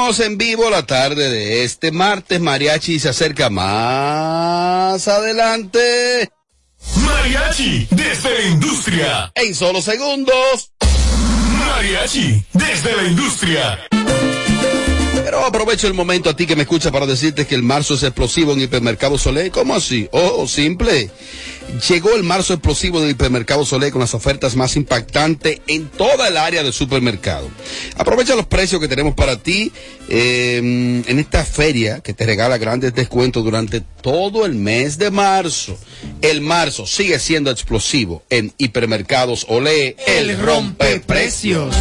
En vivo la tarde de este martes. Mariachi se acerca más adelante. Mariachi desde la industria. En solo segundos. Mariachi desde la industria. Pero aprovecho el momento a ti que me escucha para decirte que el marzo es explosivo en Hipermercado Solé. ¿Cómo así? Oh, simple. Llegó el marzo explosivo del Hipermercado Solé con las ofertas más impactantes en toda el área del supermercado. Aprovecha los precios que tenemos para ti eh, en esta feria que te regala grandes descuentos durante todo el mes de marzo. El marzo sigue siendo explosivo en Hipermercados Olé, el, rompe precios.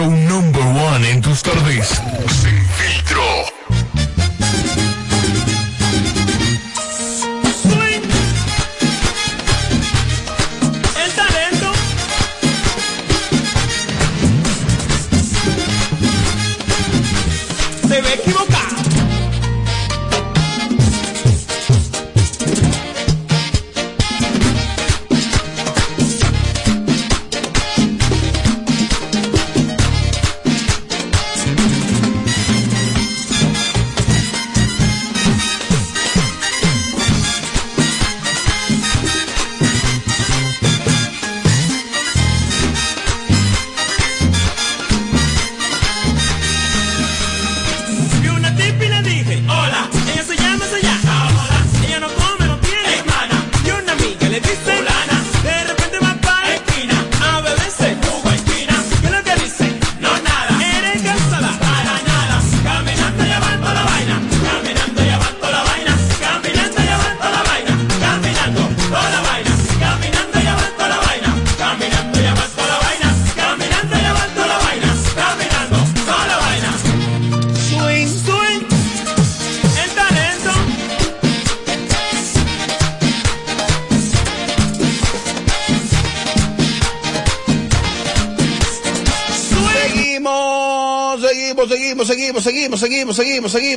hecho un nombre.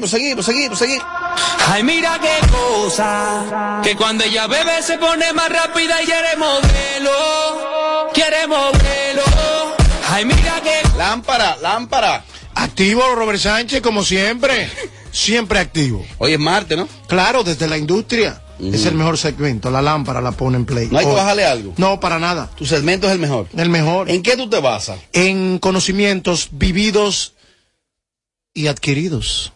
Seguimos, seguimos, seguimos, seguimos. Ay, mira qué cosa, que cuando ella bebe se pone más rápida y quiere modelo, quiere modelo. Ay, mira qué Lámpara, lámpara. Activo, Robert Sánchez, como siempre. Siempre activo. Hoy es martes, ¿no? Claro, desde la industria. Es el mejor segmento. La lámpara la pone en play. No hay que bajarle algo. No, para nada. Tu segmento es el mejor. El mejor. ¿En qué tú te basas? En conocimientos vividos y adquiridos.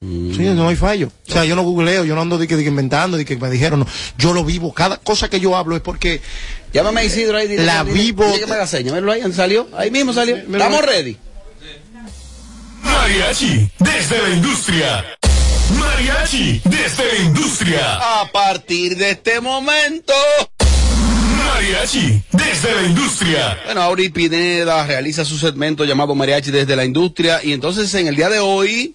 Mm. Sí, no hay fallo. O sea, yo no googleo, yo no ando de que, de que inventando, de que me dijeron, no. Yo lo vivo. Cada cosa que yo hablo es porque Llámame a Isidro ahí. dile- La dile- vivo- dile que me haga seña. Míralo ahí, salió. Ahí mismo salió. Me- me- Estamos ready. Mariachi desde la industria. Mariachi desde la industria. A partir de este momento. Mariachi desde la industria. Bueno, Auri Pineda realiza su segmento llamado Mariachi desde la industria y entonces en el día de hoy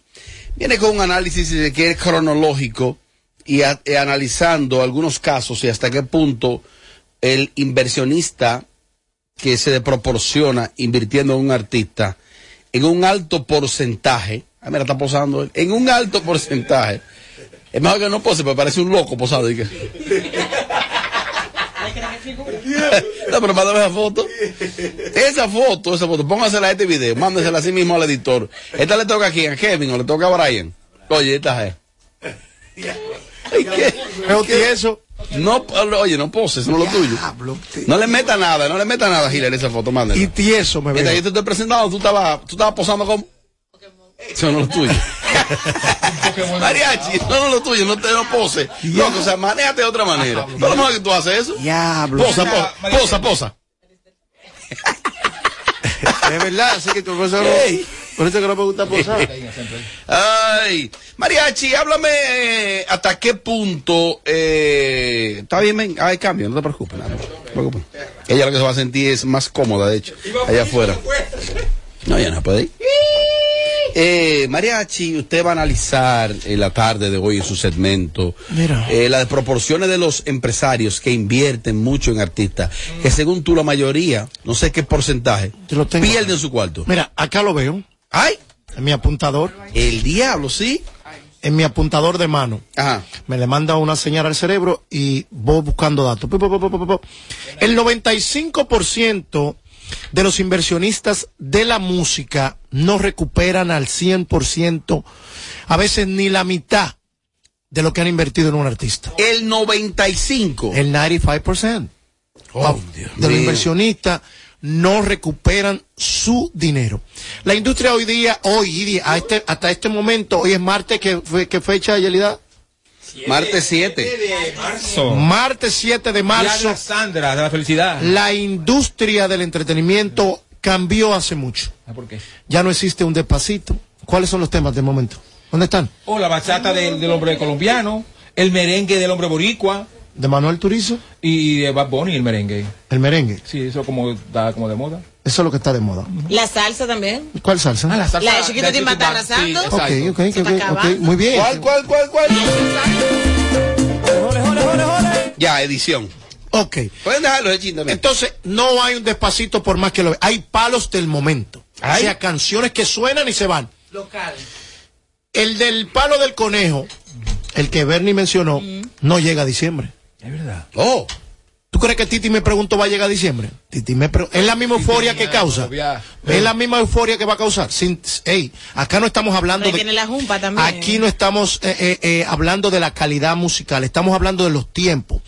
viene con un análisis, si se quiere, cronológico y, y analizando algunos casos y hasta qué punto el inversionista que se proporciona invirtiendo en un artista en un alto porcentaje, ah, mira, está posando él, en un alto porcentaje, es mejor que no pose, pero parece un loco posado. no, pero mándame esa foto. Esa foto, esa foto, póngasela a este video, mándesela así mismo al editor. ¿Esta le toca a quién? ¿A Kevin o le toca a Brian? Oye, esta es. Ay, ¿qué? tieso. No, oye, no poses, no lo tuyo. No le meta nada, no le meta nada, Giler, esa foto, mándela. Y tieso me veo. yo te estoy presentando, tú estabas, tú estabas posando como... Eso no es lo tuyo. Mariachi, no, no es lo tuyo, no te no pose. Loco, o sea, manéjate de otra manera. No lo mejor que tú haces eso. Diablo. Posa, posa, posa, posa. Es verdad, así que tú por eso, no- Ey. por eso que no me gusta posar. Ay, Mariachi, háblame eh, hasta qué punto. Eh, está bien, ven, hay cambio, no te preocupes, nada, no te preocupes. Ella lo que se va a sentir es más cómoda, de hecho, allá afuera. No, ya no puede ir. Eh, Mariachi, usted va a analizar en la tarde de hoy en su segmento Mira. eh, las proporciones de los empresarios que invierten mucho en artistas, que según tú la mayoría, no sé qué porcentaje, lo tengo. pierden su cuarto. Mira, acá lo veo, ¡Ay! en mi apuntador, El diablo, ¿sí? en mi apuntador de mano. Ajá. Me le manda una señal al cerebro y voy buscando datos. El 95% de los inversionistas de la música no recuperan al 100%, a veces ni la mitad de lo que han invertido en un artista. El 95. El 95%. Oh, Dios de los inversionistas no recuperan su dinero. La industria hoy día, hoy día, a este, hasta este momento, hoy es martes, ¿qué, fue- qué fecha, Yelida? Martes 7. Marzo. Martes 7 de de marzo. la Sandra, de la felicidad. La industria del entretenimiento cambió hace mucho. Ah, ¿Por qué? Ya no existe un despacito. ¿Cuáles son los temas del momento? ¿Dónde están? O la bachata del, del hombre colombiano, el merengue del hombre boricua ¿De Manuel Turizo? y de Bad Bunny el merengue. El merengue. Sí, eso como está como de moda. Eso es lo que está de moda. La salsa también. ¿Cuál salsa? Ah, salsa La de Chiquito de. Sí, Ok, ok, Se ok, muy bien. ¿Cuál, cuál, cuál, cuál? Ya, edición. Ok. Pueden dejarlo de chin también. Entonces, no hay un despacito por más que lo ve. Hay palos del momento. Ay. O sea, canciones que suenan y se van. Local. El del palo del conejo, el que Bernie mencionó, no llega a diciembre. Es verdad. Oh. ¿Tú crees que Titi me preguntó va a llegar a diciembre? Titi me es la misma euforia que causa. Es la misma euforia que va a causar. Sin, ey, acá no estamos hablando de viene la jumpa también. Aquí no estamos eh, eh, eh, hablando de la calidad musical, estamos hablando de los tiempos.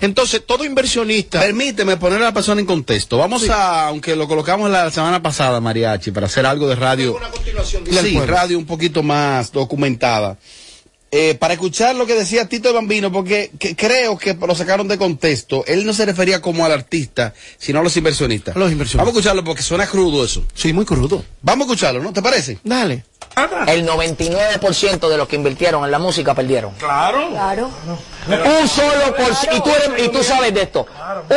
Entonces, todo inversionista Permíteme poner a la persona en contexto. Vamos a, aunque lo colocamos la semana pasada, Mariachi, para hacer algo de radio. Una continuación, Sí, radio un poquito más documentada. Eh, para escuchar lo que decía Tito el Bambino, porque que- creo que lo sacaron de contexto. Él no se refería como al artista, sino a los inversionistas. Los inversionistas. Vamos a escucharlo porque suena crudo eso. Sí, muy crudo. Vamos a escucharlo, ¿no? ¿Te parece? Dale. El 99% de los que invirtieron en la música perdieron. Claro. Un solo por ciento, y tú, eres- y tú sabes de esto,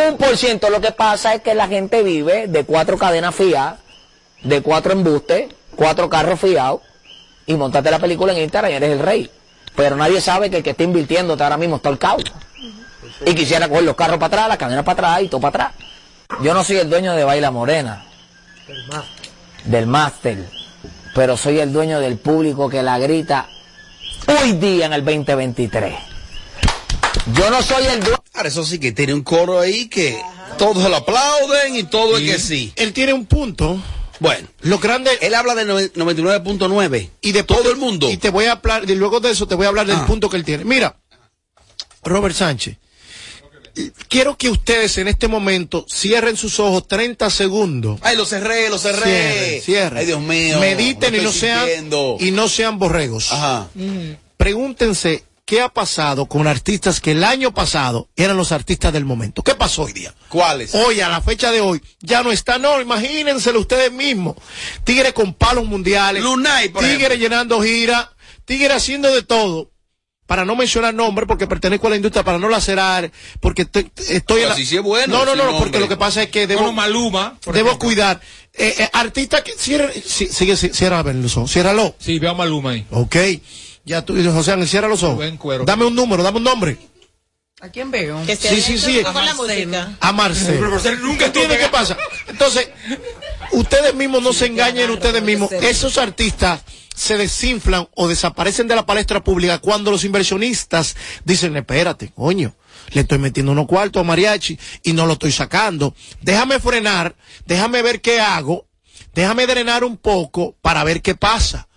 un por ciento. Lo que pasa es que la gente vive de cuatro cadenas fiadas, de cuatro embustes, cuatro carros fiados, y montaste la película en Instagram y eres el rey. Pero nadie sabe que el que está invirtiendo ahora mismo está al caos. Y quisiera coger los carros para atrás, las cadenas para atrás y todo para atrás. Yo no soy el dueño de Baila Morena, del máster, pero soy el dueño del público que la grita hoy día en el 2023. Yo no soy el dueño. Ahora, eso sí que tiene un coro ahí que todos lo aplauden y todo es que sí. Él tiene un punto. Bueno, Lo grande él habla de noven- 99.9 y de todo el mundo. Y te voy a hablar, y luego de eso te voy a hablar del Ah. punto que él tiene. Mira, Robert Sánchez, quiero que ustedes en este momento cierren sus ojos 30 segundos. Ay, lo cerré, lo cerré. Cierren, cierren. Ay, Dios mío. Mediten y no sean y no sean borregos. Ajá. Pregúntense qué ha pasado con artistas que el año pasado eran los artistas del momento. ¿Qué pasó hoy día? ¿Cuáles? Hoy, a la fecha de hoy, ya no está, no, imagínenselo ustedes mismos. Tigre con palos mundiales. Lunay, por Tigre ejemplo. llenando gira. Tigre haciendo de todo. Para no mencionar nombre, porque pertenezco a la industria, para no lacerar, porque te- estoy en la... si sí es bueno, No, no, no, nombre. porque lo que pasa es que debo... Bueno, Maluma. Debo ejemplo. cuidar. Eh, eh, artista que... Cierra, sí, sigue, sí. Ciérralo. Sí, veo a Maluma ahí. Ok. Ya tú, José Ángel, cierra los ojos. Buen cuero. Dame un número, dame un nombre. ¿A quién veo? Que Sí, sí, sí. Con la música. A Marcelo. Pero Marcelo nunca ¿Qué tiene que pasa? Entonces, ustedes mismos no se engañen ustedes mismos. Esos artistas se desinflan o desaparecen de la palestra pública cuando los inversionistas dicen, espérate, coño, le estoy metiendo unos cuartos a mariachi y no lo estoy sacando. Déjame frenar, déjame ver qué hago, déjame drenar un poco para ver qué pasa.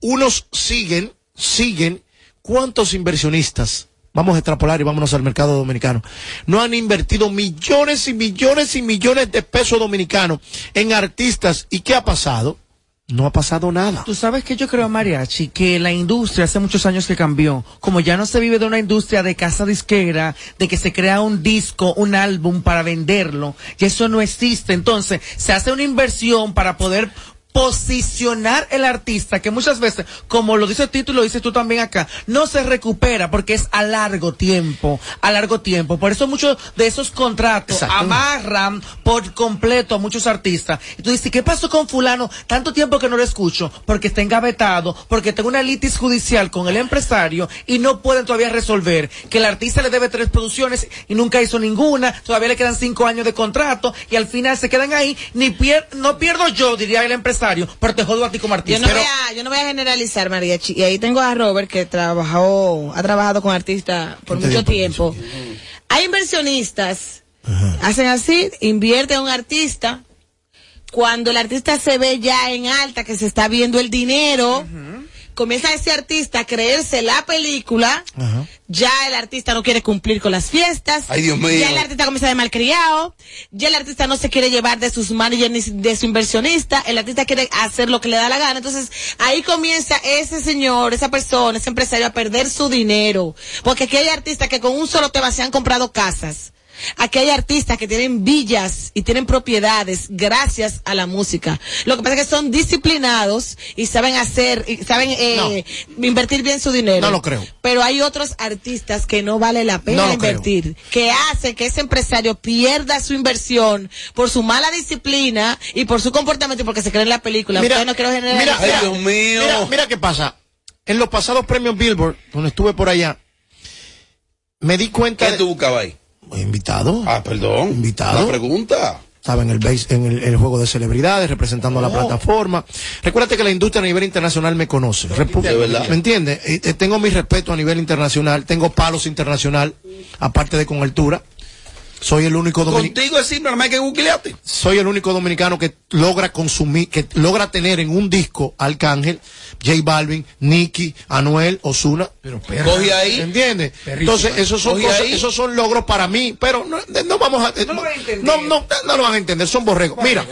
Unos siguen, siguen. ¿Cuántos inversionistas? Vamos a extrapolar y vámonos al mercado dominicano. No han invertido millones y millones y millones de pesos dominicanos en artistas. ¿Y qué ha pasado? No ha pasado nada. Tú sabes que yo creo, Mariachi, que la industria hace muchos años que cambió. Como ya no se vive de una industria de casa disquera, de que se crea un disco, un álbum para venderlo, y eso no existe. Entonces, se hace una inversión para poder posicionar el artista, que muchas veces, como lo dice el título, lo dices tú también acá, no se recupera porque es a largo tiempo, a largo tiempo. Por eso muchos de esos contratos amarran por completo a muchos artistas. Y tú dices, ¿qué pasó con fulano? Tanto tiempo que no lo escucho, porque está engavetado, porque tengo una litis judicial con el empresario y no pueden todavía resolver que el artista le debe tres producciones y nunca hizo ninguna, todavía le quedan cinco años de contrato y al final se quedan ahí, ni pier no pierdo yo, diría el empresario, pero te jodo a ti como Yo artista. no, voy a, yo no voy a generalizar, Mariachi. Y ahí tengo a Robert que trabajó, ha trabajado con artistas por ¿Qué te mucho tiempo. Hay inversionistas, hacen así, invierten a un artista. Cuando el artista se ve ya en alta, que se está viendo el dinero, comienza ese artista a creerse la película. Ajá. Ya el artista no quiere cumplir con las fiestas. Ay, Dios mío. Ya el artista comienza de malcriado. Ya el artista no se quiere llevar de sus managers ni de su inversionista. El artista quiere hacer lo que le da la gana. Entonces, ahí comienza ese señor, esa persona, ese empresario a perder su dinero. Porque aquí hay artistas que con un solo tema se han comprado casas. Aquí hay artistas que tienen villas y tienen propiedades gracias a la música. Lo que pasa es que son disciplinados y saben hacer, y saben eh, invertir bien su dinero. No lo creo. Pero hay otros artistas que no vale la pena No lo creo. invertir, que hace que ese empresario pierda su inversión por su mala disciplina y por su comportamiento y porque se cree en la película. Mira, Yo no quiero mira, generalizar. Ay, mira, Dios mío. Mira, mira qué pasa. En los pasados premios Billboard, donde estuve por allá, me di cuenta ¿Qué de... tú buscabas ahí? Invitado. Ah, perdón. Invitado. Una pregunta. Estaba en el, base- en el, el juego de celebridades, representando a la Oh. plataforma. Recuérdate que la industria a nivel internacional me conoce. Repu- De verdad. ¿Me entiendes? Eh, eh, tengo mi respeto a nivel internacional, tengo palos internacional, aparte de con altura. Soy el único dominicano. Contigo es simple, hay que googlearte. soy el único dominicano que logra consumir, que logra tener en un disco Arcángel, J Balvin, Nicky, Anuel, Osuna. Pero perra. Coge ahí. ¿Entiendes? Perrísimo. Entonces, esos son cosas- esos son logros para mí, pero no, no vamos a, No lo van a entender. no, no, no lo van a entender, son borregos. Mira,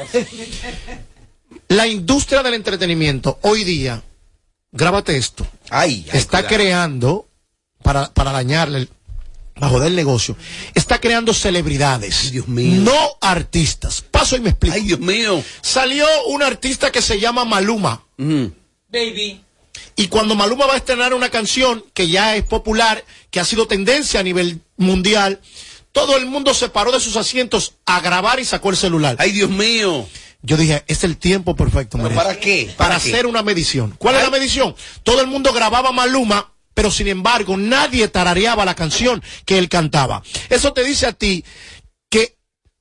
la industria del entretenimiento hoy día, grábate esto, Ay, ay, está cuidado. creando, para, para dañarle, el- para joder el negocio, está creando celebridades, Ay, Dios mío. no artistas. Paso y me explico. Ay, Dios mío. Salió un artista que se llama Maluma. Baby. Y cuando Maluma va a estrenar una canción que ya es popular, que ha sido tendencia a nivel mundial, todo el mundo se paró de sus asientos a grabar y sacó el celular. Ay, Dios mío. Yo dije, es el tiempo perfecto. ¿Pero María. para qué? Para, ¿Para qué? hacer una medición. ¿Cuál es la medición? Todo el mundo grababa Maluma, pero sin embargo nadie tarareaba la canción que él cantaba. Eso te dice a ti que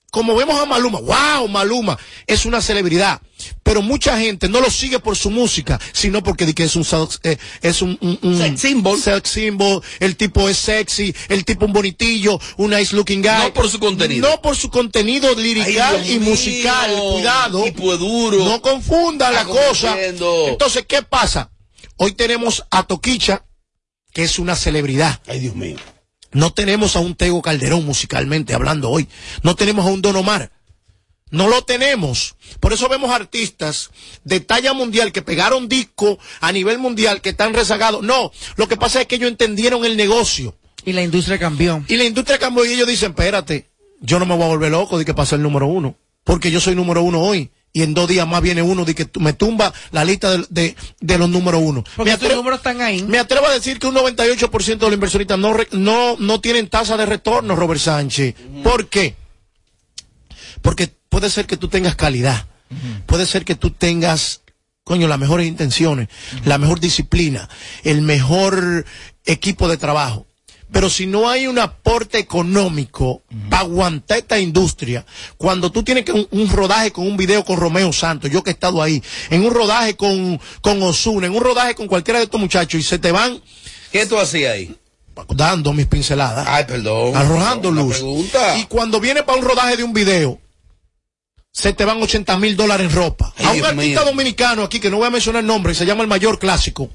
como vemos a Maluma, wow, Maluma es una celebridad, pero mucha gente no lo sigue por su música, sino porque que es un sex- eh, es un, un- un Sex symbol. sex symbol, el tipo es sexy, el tipo un bonitillo, un nice looking guy. No por su contenido. No por su contenido lirical Ay, y mío, musical, cuidado. tipo es duro. No confundan la cosa. Entonces, ¿qué pasa? Hoy tenemos a Toquicha, que es una celebridad. Ay, Dios mío. No tenemos a un Tego Calderón musicalmente hablando hoy. No tenemos a un Don Omar. No lo tenemos. Por eso vemos artistas de talla mundial que pegaron disco a nivel mundial que están rezagados. No, lo que pasa es que ellos entendieron el negocio. Y la industria cambió. Y la industria cambió y ellos dicen, espérate, yo no me voy a volver loco de que pase el número uno. Porque yo soy número uno hoy. Y en dos días más viene uno de que me tumba la lista de, de- de los número uno. Porque me, tus atre- números están ahí. me atrevo a decir que un 98% de los inversionistas no, re- no, no tienen tasa de retorno, Robert Sánchez. ¿Por qué? Porque puede ser que tú tengas calidad. Puede ser que tú tengas, coño, las mejores intenciones, la mejor disciplina, el mejor equipo de trabajo. Pero si no hay un aporte económico para aguantar esta industria, cuando tú tienes que un, un rodaje con un video con Romeo Santos, yo que he estado ahí, en un rodaje con, con Osuna, en un rodaje con cualquiera de estos muchachos, y se te van ¿Qué tú hacías ahí? dando mis pinceladas Ay, perdón. arrojando luz. Y cuando viene para un rodaje de un video, se te van 80 mil dólares en ropa. Ay, a un Dios artista mío. dominicano aquí, que no voy a mencionar el nombre, se llama el mayor clásico.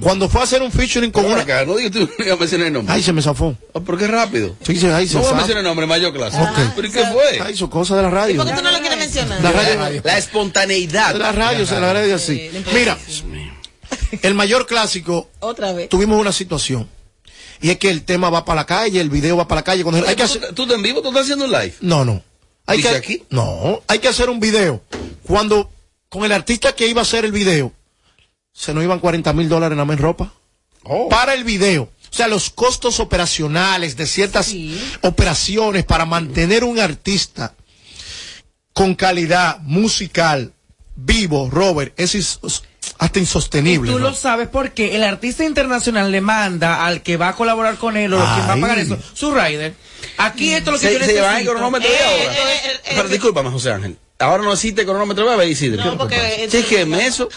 Cuando fue a hacer un featuring con Pero una. acá, no digas tú, no iba a mencionar el nombre. Ay, se me zafó. Ah, ¿Por qué rápido? Sí, sí, ay, se No voy a mencionar el nombre, mayor clase. Ok. ¿Pero y qué fue? Ay, son cosas de la radio. ¿Por qué tú no lo quieres mencionar? La radio. La espontaneidad. La radio, se la radio así. Mira, el mayor clásico, Otra vez. tuvimos una situación. Y es que el tema va para la calle, el video va para la calle. Cuando hay que ¿Tú, hacer, tú estás en vivo? ¿Tú estás haciendo un live? No, no. Hay ¿Dice que, aquí? No, hay que hacer un video. Cuando con el artista que iba a hacer el video, se nos iban 40 mil dólares nada más en ropa. Oh. Para el video. O sea, los costos operacionales de ciertas operaciones para mantener un artista con calidad musical, vivo, Robert, eso es hasta insostenible. Tú ¿no? lo sabes porque el artista internacional le manda al que va a colaborar con él o quien va a pagar Ay. eso, su rider. Aquí esto es lo que Se, yo se llevan el necesito. cronómetro de Eh, ahora. eh, eh, eh, Pero discúlpame, José Ángel. Ahora no existe cronómetro, voy a ver, Isidro. No, porque. Chequeme eso.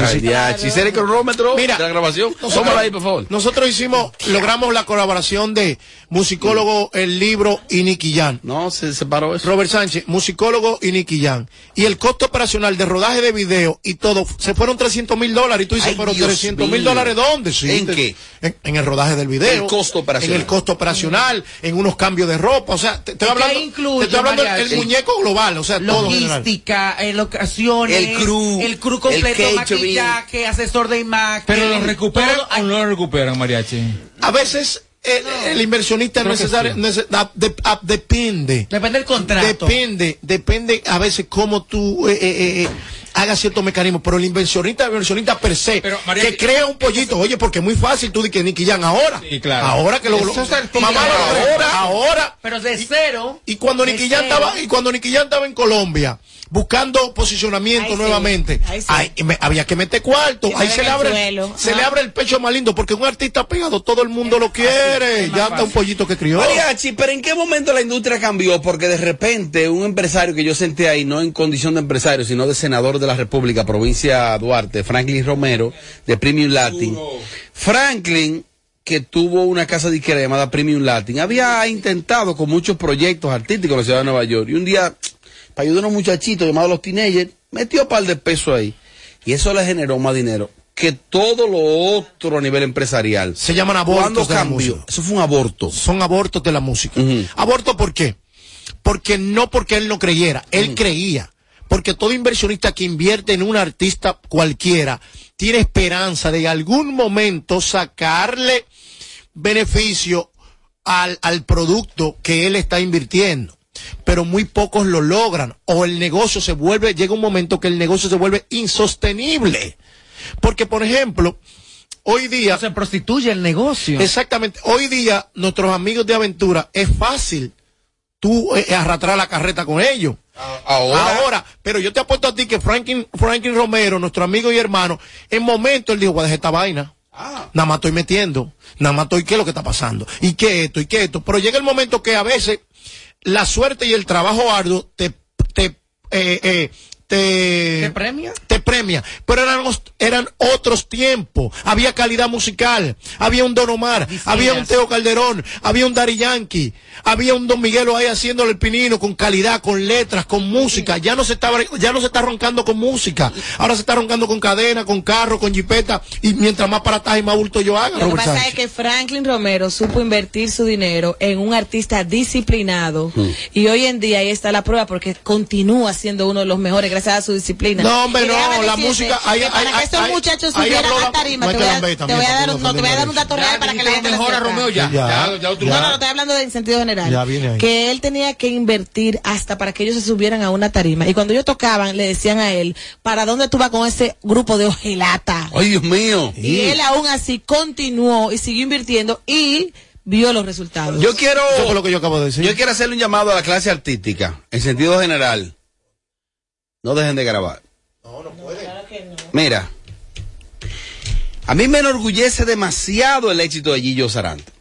Ay, ya, si el cronómetro Mira, de la grabación, nosotros- tómala ahí, por favor. Nosotros hicimos, logramos la colaboración de musicólogo El Libro y Nicky Jan. No, se separó eso. Robert Sánchez, musicólogo y Nicky Jan. Y el costo operacional de rodaje de video y todo, se fueron 300 mil dólares. Y tú dices, Ay, pero Dios 300 mil dólares ¿dónde? Sí, ¿En te- qué? En, en el rodaje del video. El costo operacional. En el costo operacional, en unos cambios de ropa. O sea, te, estoy ¿Y qué hablando, incluye, te estoy hablando el muñeco global. O sea. Logística, eh, locaciones, El crew, el crew completo, el maquillaje, asesor de imagen. Pero lo recuperan todo. o no lo recuperan, mariachi. A veces el, el inversionista Creo necesario, sí. nece- da- de- ah, depende. Depende del contrato. Depende, depende a veces cómo tú eh, eh, eh, eh, hagas ciertos mecanismos, pero el inversionista, el inversionista per se, Pero, María, que crea un pollito, oye, porque es muy fácil tú di que Nicky Jan ahora. Sí, claro. Ahora que lo, lo- mamá lo ahora, ahora. Pero de cero. Y cuando de Nicky Jan estaba, y cuando Nicky Jan estaba en Colombia, buscando posicionamiento sí. nuevamente, Ay, sí. ay, me- había que meter cuarto, ahí se le abre, suelo. se le abre el pecho más lindo, porque un artista pegado, todo el mundo lo quiere, ya está fácil. un pollito que crió. Mariachi, pero ¿en qué momento la industria cambió? Porque de repente un empresario que yo senté ahí, no en condición de empresario, sino de senador de la República, provincia Duarte, Franklin Romero, de Premium Latin. Franklin, que tuvo una casa de izquierda llamada Premium Latin, había intentado con muchos proyectos artísticos en la ciudad de Nueva York. Y un día, para ayudar a unos muchachitos llamados los teenagers, metió un par de pesos ahí. Y eso le generó más dinero que todo lo otro a nivel empresarial. Se llaman abortos ¿Cuándo de la cambió? música. Eso fue un aborto. son abortos de la música. ¿Aborto por qué? Porque no porque él no creyera, él creía. Porque todo inversionista que invierte en un artista cualquiera tiene esperanza de en algún momento sacarle beneficio al, al producto que él está invirtiendo. Pero muy pocos lo logran. O el negocio se vuelve, llega un momento que el negocio se vuelve insostenible. Porque, por ejemplo, hoy día... Se prostituye el negocio. Exactamente. Hoy día, nuestros amigos de aventura, es fácil tú eh, arrastrar la carreta con ellos. Ahora. Ahora, pero yo te apuesto a ti que Franklin, Franklin Romero, nuestro amigo y hermano, en momento él dijo, voy a dejar esta vaina. Nada más estoy metiendo, nada más estoy, ¿qué es lo que está pasando? ¿Y qué esto? ¿Y qué esto? Pero llega el momento que a veces la suerte y el trabajo arduo te, te, eh, eh, te, ¿Te premia? te premia. Pero eran, eran otros tiempos. Había calidad musical. Había un Don Omar. Había un Teo Calderón. Había un Dari Yankee. Había un Don Miguelo ahí haciéndole el pinino con calidad, con letras, con música. Ya no se estaba, ya no se está roncando con música. Ahora se está roncando con cadena, con carro, con jipeta. Y mientras más para atrás y más bulto yo haga, Lo que pasa es que Franklin Romero supo invertir su dinero en un artista disciplinado y hoy en día ahí está la prueba porque continúa siendo uno de los mejores gracias a su disciplina. No, hombre, no, la música- para que estos muchachos subieran a tarima, te voy a, te voy dar, un- no no, te voy a dar un ofenda dato real para que la gente mejor a. Romeo ya. Ya, Ya, ya otro- No, ya. no, no, estoy hablando de- en sentido general. Ya viene ahí. Que él tenía que invertir hasta para que ellos se subieran a una tarima. Y cuando ellos tocaban, le decían a él, ¿para dónde tú vas con ese grupo de ojelata? Ay, Dios mío. Y él aún así continuó y siguió invirtiendo y vio los resultados. Yo quiero, Eso lo que yo acabo de decir. yo quiero hacerle un llamado a la clase artística, en sentido general. No dejen de grabar. Mira, a mí me enorgullece demasiado el éxito de Gillo Sarante,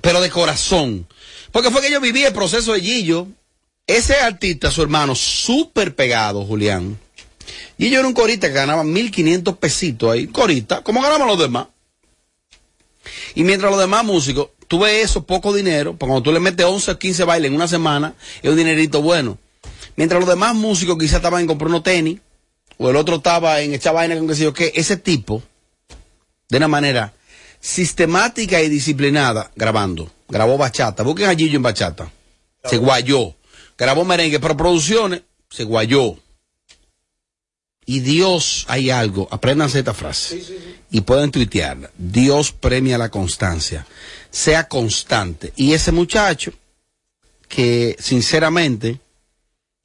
pero de corazón. Porque fue que yo viví el proceso de Gillo. Ese artista, su hermano, súper pegado, Julián. Gillo era un corista que ganaba 1500 pesitos ahí, corista, como ganamos los demás. Y mientras los demás músicos, tú ves eso, poco dinero, porque cuando tú le metes 11 o 15 bailes en una semana, es un dinerito bueno. Mientras los demás músicos quizás estaban en comprar unos tenis, o el otro estaba en echar vaina con qué sé yo qué, ese tipo, de una manera sistemática y disciplinada, grabando. Grabó bachata, busquen a Gillo en bachata. Se guayó. Grabó merengue, pero producciones, se guayó. Y Dios, hay algo, apréndanse esta frase. Y pueden tuitearla. Dios premia la constancia. Sea constante. Y ese muchacho, que sinceramente,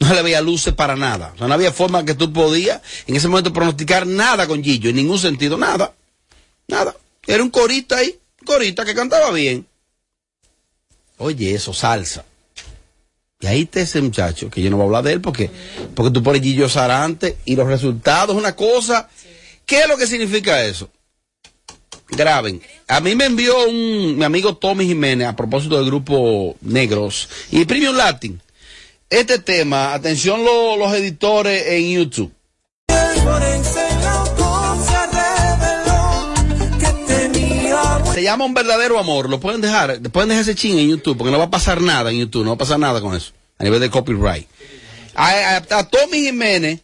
se le veía luces para nada. O sea, no había forma que tú podías en ese momento pronosticar nada con Gillo, en ningún sentido, nada. Nada. Era un corista ahí, un corista que cantaba bien. Oye, eso, salsa. Y ahí está ese muchacho, que yo no voy a hablar de él porque, porque tú pones Gillo Sarante y los resultados, una cosa. ¿Qué es lo que significa eso? Graben. A mí me envió un, mi amigo Tommy Jiménez a propósito del grupo Negros y Premium Latin. Este tema, atención lo- los editores en YouTube. Se llama Un verdadero amor. Lo pueden dejar, pueden dejar ese ching en YouTube porque no va a pasar nada en YouTube, no va a pasar nada con eso a nivel de copyright. A Tommy Jiménez,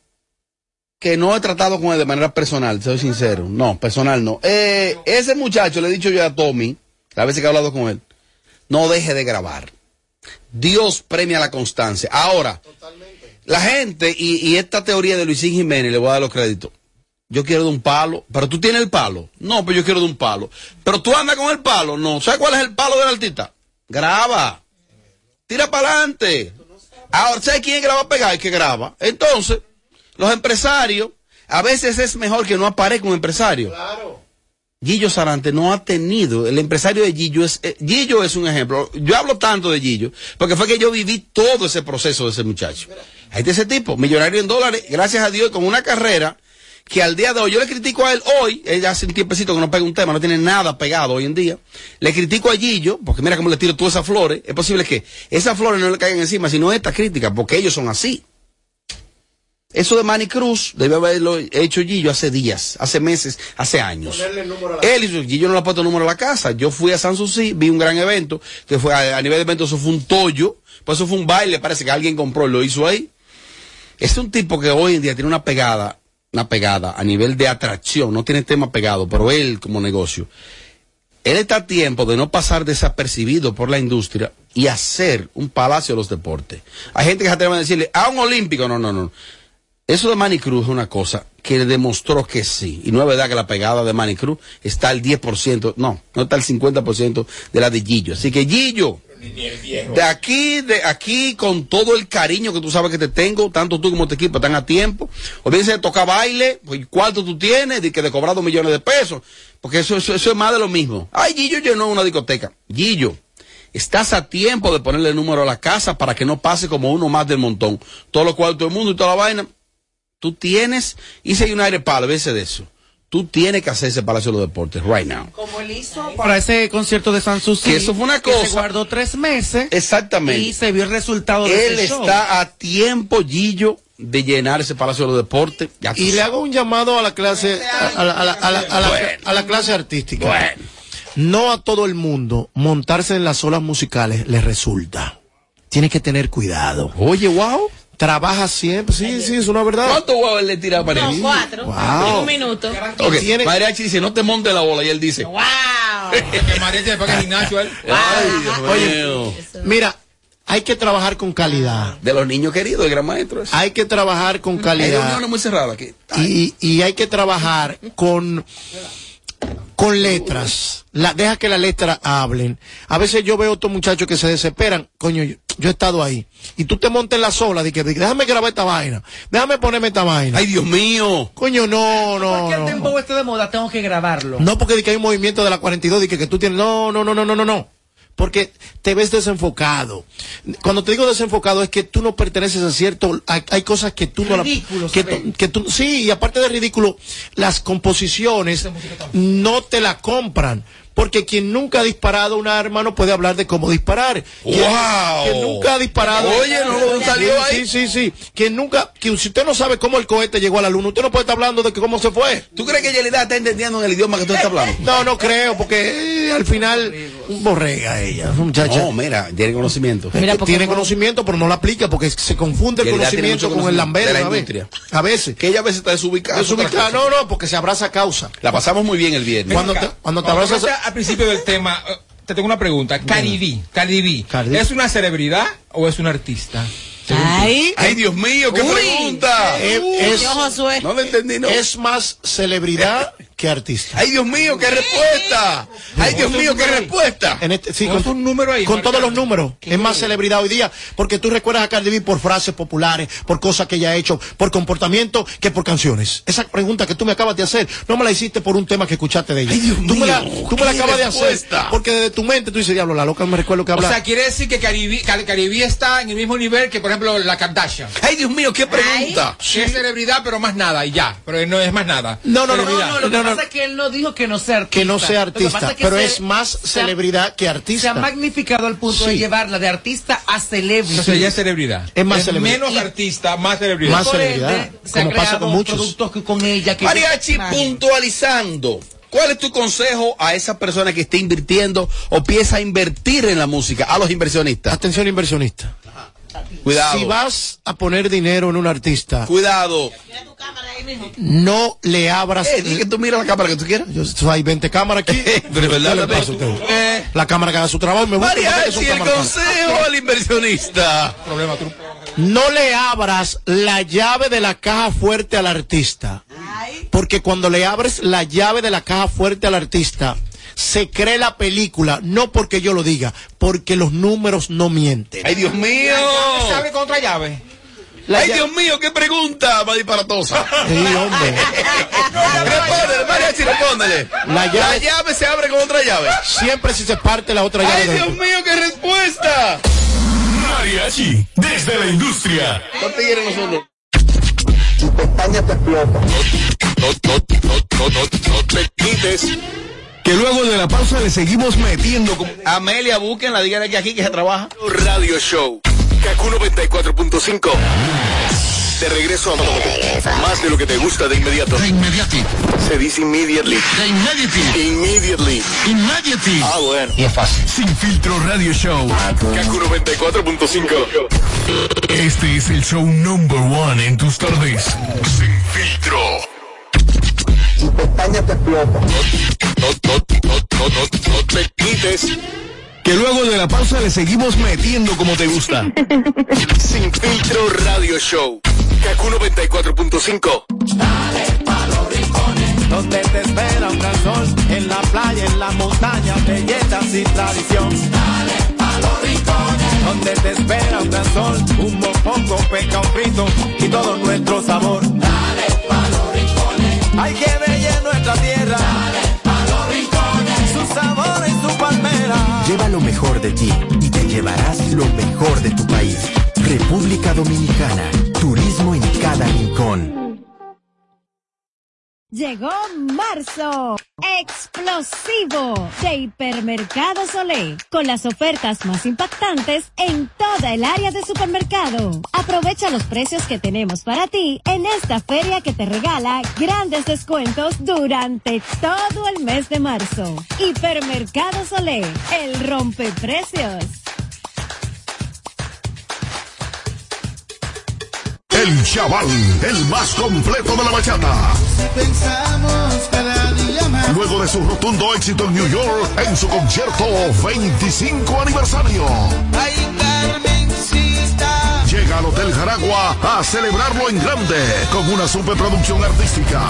que no he tratado con él de manera personal, soy sincero. No, personal no. Eh, ese muchacho, le he dicho yo a Tommy, la veces que he hablado con él, no deje de grabar. Dios premia la constancia. Ahora, la gente, y, y esta teoría de Luisín Jiménez, le voy a dar los créditos. Yo quiero de un palo, pero tú tienes el palo. No, pero yo quiero de un palo. Pero tú andas con el palo. No, ¿sabes cuál es el palo del artista? Graba. Tira para adelante. Ahora, ¿sabes quién graba a pegar? El que graba. Entonces, los empresarios, a veces es mejor que no aparezca un empresario. Gillo Sarante no ha tenido, el empresario de Gillo es, eh, Gillo es un ejemplo. Yo hablo tanto de Gillo, porque fue que yo viví todo ese proceso de ese muchacho. Ahí está ese tipo, millonario en dólares, gracias a Dios, con una carrera que al día de hoy, yo le critico a él hoy, él hace un tiempecito que no pega un tema, no tiene nada pegado hoy en día. Le critico a Gillo, porque mira cómo le tiro todas esas flores. Es posible que esas flores no le caigan encima, sino esta crítica, porque ellos son así. Eso de Manny Cruz debe haberlo hecho Gillo hace días, hace meses, hace años. Él hizo, Gillo no le ha puesto número a la casa. Yo fui a San Susi, vi un gran evento, que fue a, a nivel de evento, eso fue un tollo, pues eso fue un baile, parece que alguien compró y lo hizo ahí. Es un tipo que hoy en día tiene una pegada, una pegada a nivel de atracción, no tiene tema pegado, pero él como negocio. Él está a tiempo de no pasar desapercibido por la industria y hacer un palacio de los deportes. Hay gente que se atreve a decirle, a un olímpico, no, no, no. Eso de Manny Cruz es una cosa que demostró que sí. Y no es verdad que la pegada de Manny Cruz está al 10%, no, no está al 50% de la de Gillo. Así que Gillo, de aquí, de aquí, con todo el cariño que tú sabes que te tengo, tanto tú como tu equipo están a tiempo. Olvídense de tocar baile, pues, ¿cuánto tú tienes? De que de cobrar millones de pesos. Porque eso, eso, eso es más de lo mismo. Ay, Gillo llenó una discoteca. Gillo, estás a tiempo de ponerle el número a la casa para que no pase como uno más del montón. Todo lo cual, todo el mundo y toda la vaina. Tú tienes, y si hay un aire palo, veces de eso. Tú tienes que hacer ese Palacio de los Deportes, right now. Como él hizo para ese concierto de San Susi. Que eso fue una que cosa- se guardó tres meses. Exactamente. Y se vio el resultado de Él ese show. está a tiempo, Gillo, de llenar ese Palacio de los Deportes. Ya Y le hago un llamado a la clase, a la, a la- a la- a la- Bueno. a la clase artística. Bueno. No a todo el mundo montarse en las olas musicales le resulta. Tiene que tener cuidado. Oye, wow. Trabaja siempre, sí, sí, es una verdad. ¿Cuánto guau él le tira a No, Mariachi? cuatro. Wow. En un minuto. Ok, tiene- Mariachi dice, no te montes la bola. Y él dice, ¡Wow! Que Mariachi le paga el gimnasio a él. ay, Dios Oye, mío. Mira, hay que trabajar con calidad. De los niños queridos, el gran maestro. Hay que trabajar con Hay calidad. reuniones muy cerradas aquí. y, y hay que trabajar con con letras. La, deja que las letras hablen. A veces yo veo otros muchachos que se desesperan. Coño, yo, yo he estado ahí. Y tú te montas en la sola. De que, de déjame grabar esta vaina. Déjame ponerme esta vaina. Ay, Dios mío. Coño, no, no. Porque el no. tempo este de moda tengo que grabarlo. No porque de que hay un movimiento de la 42 de que, que tú tienes. No, no, no, no, no, no, no. Porque te ves desenfocado. Cuando te digo desenfocado es que tú no perteneces a cierto. Hay, hay cosas que tú no la- que, que tú Sí, y aparte de ridículo, las composiciones no te la compran. Porque quien nunca ha disparado un arma no puede hablar de cómo disparar. ¡Wow! quien nunca ha disparado. Oye, no lo salió Sí, ahí. Sí, sí, sí. Quien nunca. Que si usted no sabe cómo el cohete llegó a la luna, usted no puede estar hablando de que cómo se fue. ¿Tú crees que Yelida está entendiendo en el idioma que tú estás hablando? No, no creo, porque eh, al final borrega ella, muchacha. No, mira, tiene conocimiento. Mira, tiene por- conocimiento, pero no la aplica porque se confunde el conocimiento con el lambero de la a veces. industria. A veces. Que ella a veces está desubicada. Es ubicada. No, no, porque se abraza causa. La pasamos muy bien el viernes. Cuando te, cuando te abrazas. Al principio del tema, eh, te tengo una pregunta. Cardi B, Cardi B, Cardi B. ¿es una celebridad o es un artista? Ay. Ay, Dios mío, qué Uy. pregunta. Eh, Uy, es, yo, Josué. No lo entendí, no. es más celebridad que artista. Ay, Dios mío, qué respuesta. Ay, Dios mío, qué respuesta. En este, sí, con, un número ahí, con marcado. todos los números. Es más celebridad hoy día. Porque tú recuerdas a Cardi B por frases populares, por cosas que ella ha hecho, por comportamiento, que por canciones. Esa pregunta que tú me acabas de hacer, no me la hiciste por un tema que escuchaste de ella. Ay, Dios tú me la, mío, tú me la qué acabas de hacer. Porque desde tu mente tú dices, diablo, la loca me recuerdo que O habla. sea, quiere decir que Caribe, Car- Caribe está en el mismo nivel que, por ejemplo, la Kardashian. Ay, Dios mío, qué pregunta. Es celebridad, pero más nada, y ya. Pero no es más nada. no, no, no. No, no, lo que pasa es que él no dijo que no sea artista. que no sea artista, que pero se- es más ha- celebridad que Se ha artista. magnificado al punto de llevarla de artista a celebrity. Entonces ya es celebridad. Es más celebridad. Menos artista, más celebridad. Más celebridad, ende, se ha como pasa con muchos. productos que- con ella que Mariachi, puntualizando. ¿Cuál es tu consejo a esa persona que esté invirtiendo o piensa invertir en la música, a los inversionistas? Atención inversionista. Cuidado. Si vas a poner dinero en un artista, Cuidado. no le abras. Eh, que tú mira la cámara que tú quieras. Yo, hay 20 cámaras aquí. Pero es verdad, ¿Qué le la usted? Eh. La cámara que haga su trabajo y me Mariachi, el consejo al inversionista. Problema, tú- No le abras la llave de la caja fuerte al artista. Porque cuando le abres la llave de la caja fuerte al artista, se cree la película, no porque yo lo diga, porque los números no mienten. Ay, Dios mío. ¿Se abre con otra llave? La Ay, Dios mío, qué pregunta más disparatosa. Sí, hombre. Respóndele, Mariachi, respóndele. La llave- La llave se abre con otra llave. Siempre si se parte la otra llave. Ay, Dios mío, qué respuesta. Mariachi, desde la industria. No te quieren nosotros. No, no, no, no, no, no te quites. Que luego de la pausa le seguimos metiendo con Amelia, búsquenla, díganle que aquí que se trabaja. Radio Show. Kaku 94.5. De regreso a más de lo que te gusta de inmediato. Immediately. Se dice immediately. Immediately. Immediately. Immediately. Ah, bueno. Y es fácil. Sin filtro Radio Show. Kaku 94.5. Este es el show number one en tus tardes. Sin filtro. No, no, no, no, no, no te quites. Que luego de la pausa le seguimos metiendo como te gusta. Sin filtro Radio Show. Kaku 94.5. Donde te espera un gran sol, en la playa, en la montaña, belleza sin tradición. Dale a los rincones. Donde te espera un gran sol, un mopongo, peca, un frito y todo nuestro sabor. Dale los rincones. Hay que bella nuestra tierra. Dale a los rincones. Su sabor y su palmera. Lleva lo mejor de ti y te llevarás lo mejor de tu país. República Dominicana. Turismo en cada rincón. Llegó marzo, explosivo de Hipermercados Olé, con las ofertas más impactantes en toda el área de supermercado. Aprovecha los precios que tenemos para ti en esta feria que te regala grandes descuentos durante todo el mes de marzo. Hipermercados Olé, el rompeprecios. El Chaval, el más completo de la bachata. Pensamos cada día más. Luego de su rotundo éxito en New York en su concierto 25 aniversario. Ay, Carmencita. Llega al Hotel Jaragua a celebrarlo en grande con una superproducción artística.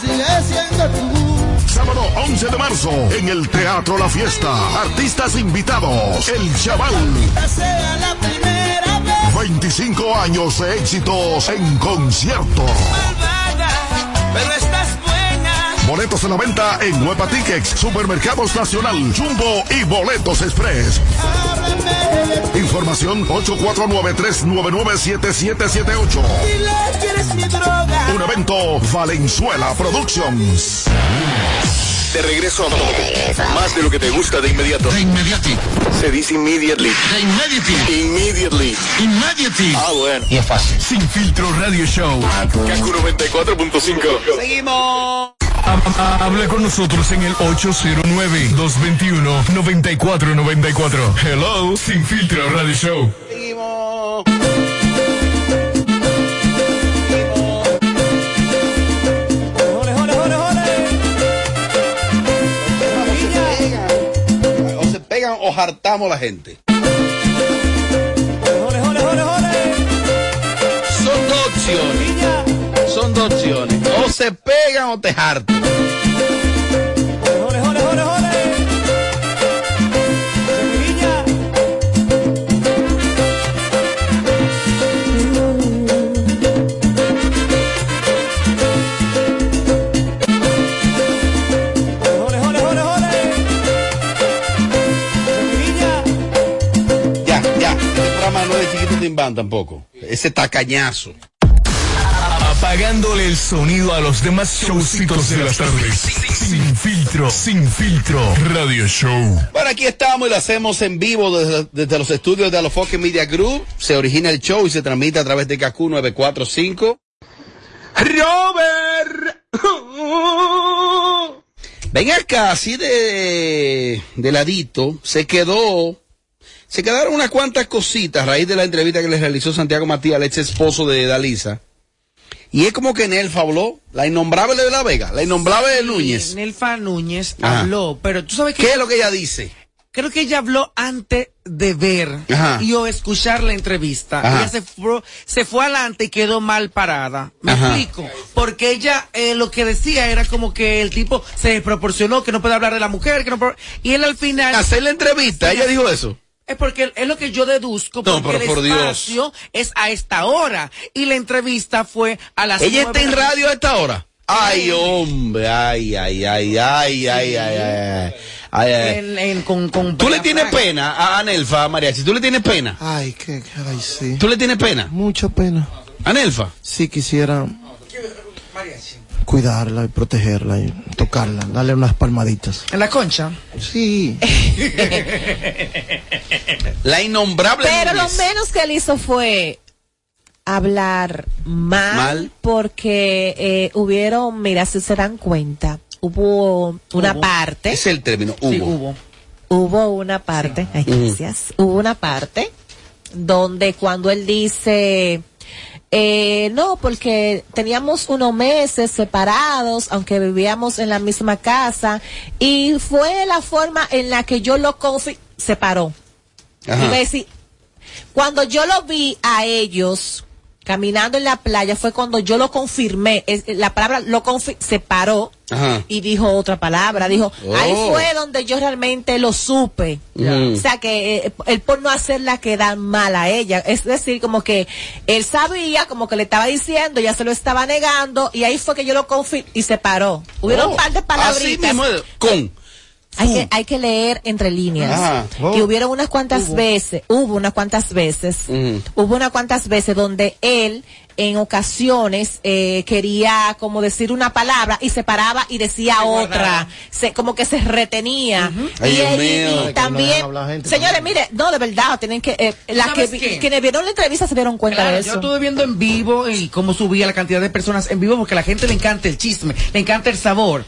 sigue siendo tú. Sábado 11 de marzo en el Teatro La Fiesta. Artistas invitados. El Chaval. Sea la primera 25 años de éxitos en concierto. pero estás buena. Boletos a la venta en Nueva Tickets, Supermercados Nacional, Jumbo y Boletos Express. Información 849-399-7778. Dile que eres mi droga. Un evento Valenzuela Productions. De regreso a más de lo que te gusta de inmediato. Immediately. Se dice immediately. Immediately. Immediately. Immediately. Ah, bueno. Y es fácil. Sin filtro Radio Show. Kaku 94.5. Seguimos. Habla con nosotros en el 809-221-9494. Hello, Sin Filtro Radio Show. Seguimos. O hartamos la gente. Son dos opciones. Son dos opciones. O se pegan o te hartan. Programa no es de chiquito timbán tampoco. Ese tacañazo. Apagándole el sonido a los demás showcitos de las tardes. Sin filtro, sin filtro. Radio Show. Bueno, aquí estamos y lo hacemos en vivo desde, desde los estudios de Alofoque Media Group. Se origina el show y se transmite a través de KQ 945. Robert. Ven acá, así de, de ladito, se quedó, se quedaron unas cuantas cositas a raíz de la entrevista que le realizó Santiago Matías, el ex esposo de Dalisa. Y es como que Nelfa habló, la innombrable de la Vega, la innombrable de Núñez. Nelfa Núñez Ajá. habló, pero tú sabes que ¿Qué es lo que ella dice? creo que ella habló antes de ver Ajá. y o escuchar la entrevista. Ajá. Ella se fue, se fue adelante y quedó mal parada. Me explico. Porque ella eh, lo que decía era como que el tipo se proporcionó que no puede hablar de la mujer, que no pro- y él al final Hacer la entrevista, ella dijo eso. Es porque es lo que yo deduzco. No, porque pero por el espacio Dios. es a esta hora. Y la entrevista fue a las. Ella está en radio a esta hora. Ay, hombre, ay, ay, ay, ay, ay, ay, ay. ay, con, con ¿Tú le tienes pena a Anelfa, a Mariachi? ¿Tú le tienes pena? Ay, qué caray, sí. ¿Tú le tienes pena? Mucha pena. ¿Anelfa? Sí, quisiera. Mariachi cuidarla y protegerla y tocarla, darle unas palmaditas. en la concha. Sí. La innombrable. Pero lo menos que él hizo fue hablar mal, Mal. porque eh, hubieron, mira, si se dan cuenta, hubo una Hubo. parte, es el término, hubo. Sí, hubo. hubo una parte, ay, gracias, hubo una parte donde cuando él dice, eh, no, porque teníamos unos meses separados, aunque vivíamos en la misma casa, y fue la forma en la que yo lo confi separó. Ajá. Y me decía, cuando yo lo vi a ellos caminando en la playa fue cuando yo lo confirmé. Es- la palabra lo confi- se paró Ajá. y dijo otra palabra. Dijo, Oh. ahí fue donde yo realmente lo supe. Mm. O sea que eh, él por no hacerla quedar mal a ella. Es decir, como que él sabía, como que le estaba diciendo, ya se lo estaba negando y ahí fue que yo lo confirmé y se paró. Hubieron Oh, un par de palabritas. con. Hay que, hay que leer entre líneas. Ajá. Y hubieron unas cuantas veces, hubo unas cuantas veces, hubo unas cuantas veces donde él en ocasiones eh, quería como decir una palabra y se paraba y decía otra, se, como que se retenía. Ay, y, Dios y- mío. y Ay, que no dejan también, gente señores, también. mire, no, de verdad, tienen que, eh, las que, quienes vieron la entrevista se dieron cuenta Claro, de yo eso. estuve viendo en vivo y cómo subía la cantidad de personas en vivo porque a la gente le encanta el chisme, le encanta el sabor.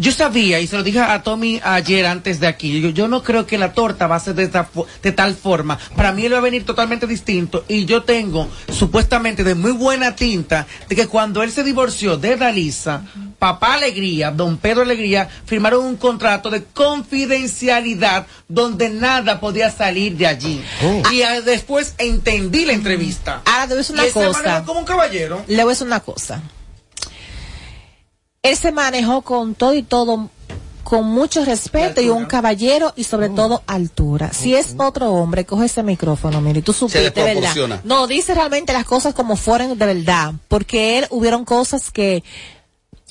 Yo sabía, y se lo dije a Tommy ayer antes de aquí, yo, yo no creo que la torta va a ser de, esta de tal forma. Para mí él va a venir totalmente distinto y yo tengo supuestamente de muy buena tinta de que cuando él se divorció de Dalisa, papá Alegría, don Pedro Alegría, firmaron un contrato de confidencialidad donde nada podía salir de allí. Y ah, después entendí la entrevista. Ahora a decir una Y cosa. como un caballero. Le voy a decir una cosa. Él se manejó con todo y todo, con mucho respeto y, un caballero y sobre todo altura. Si es otro hombre, coge ese micrófono, mire, y tú supiste. ¿verdad? No, dice realmente las cosas como fueron de verdad. Porque él hubieron cosas que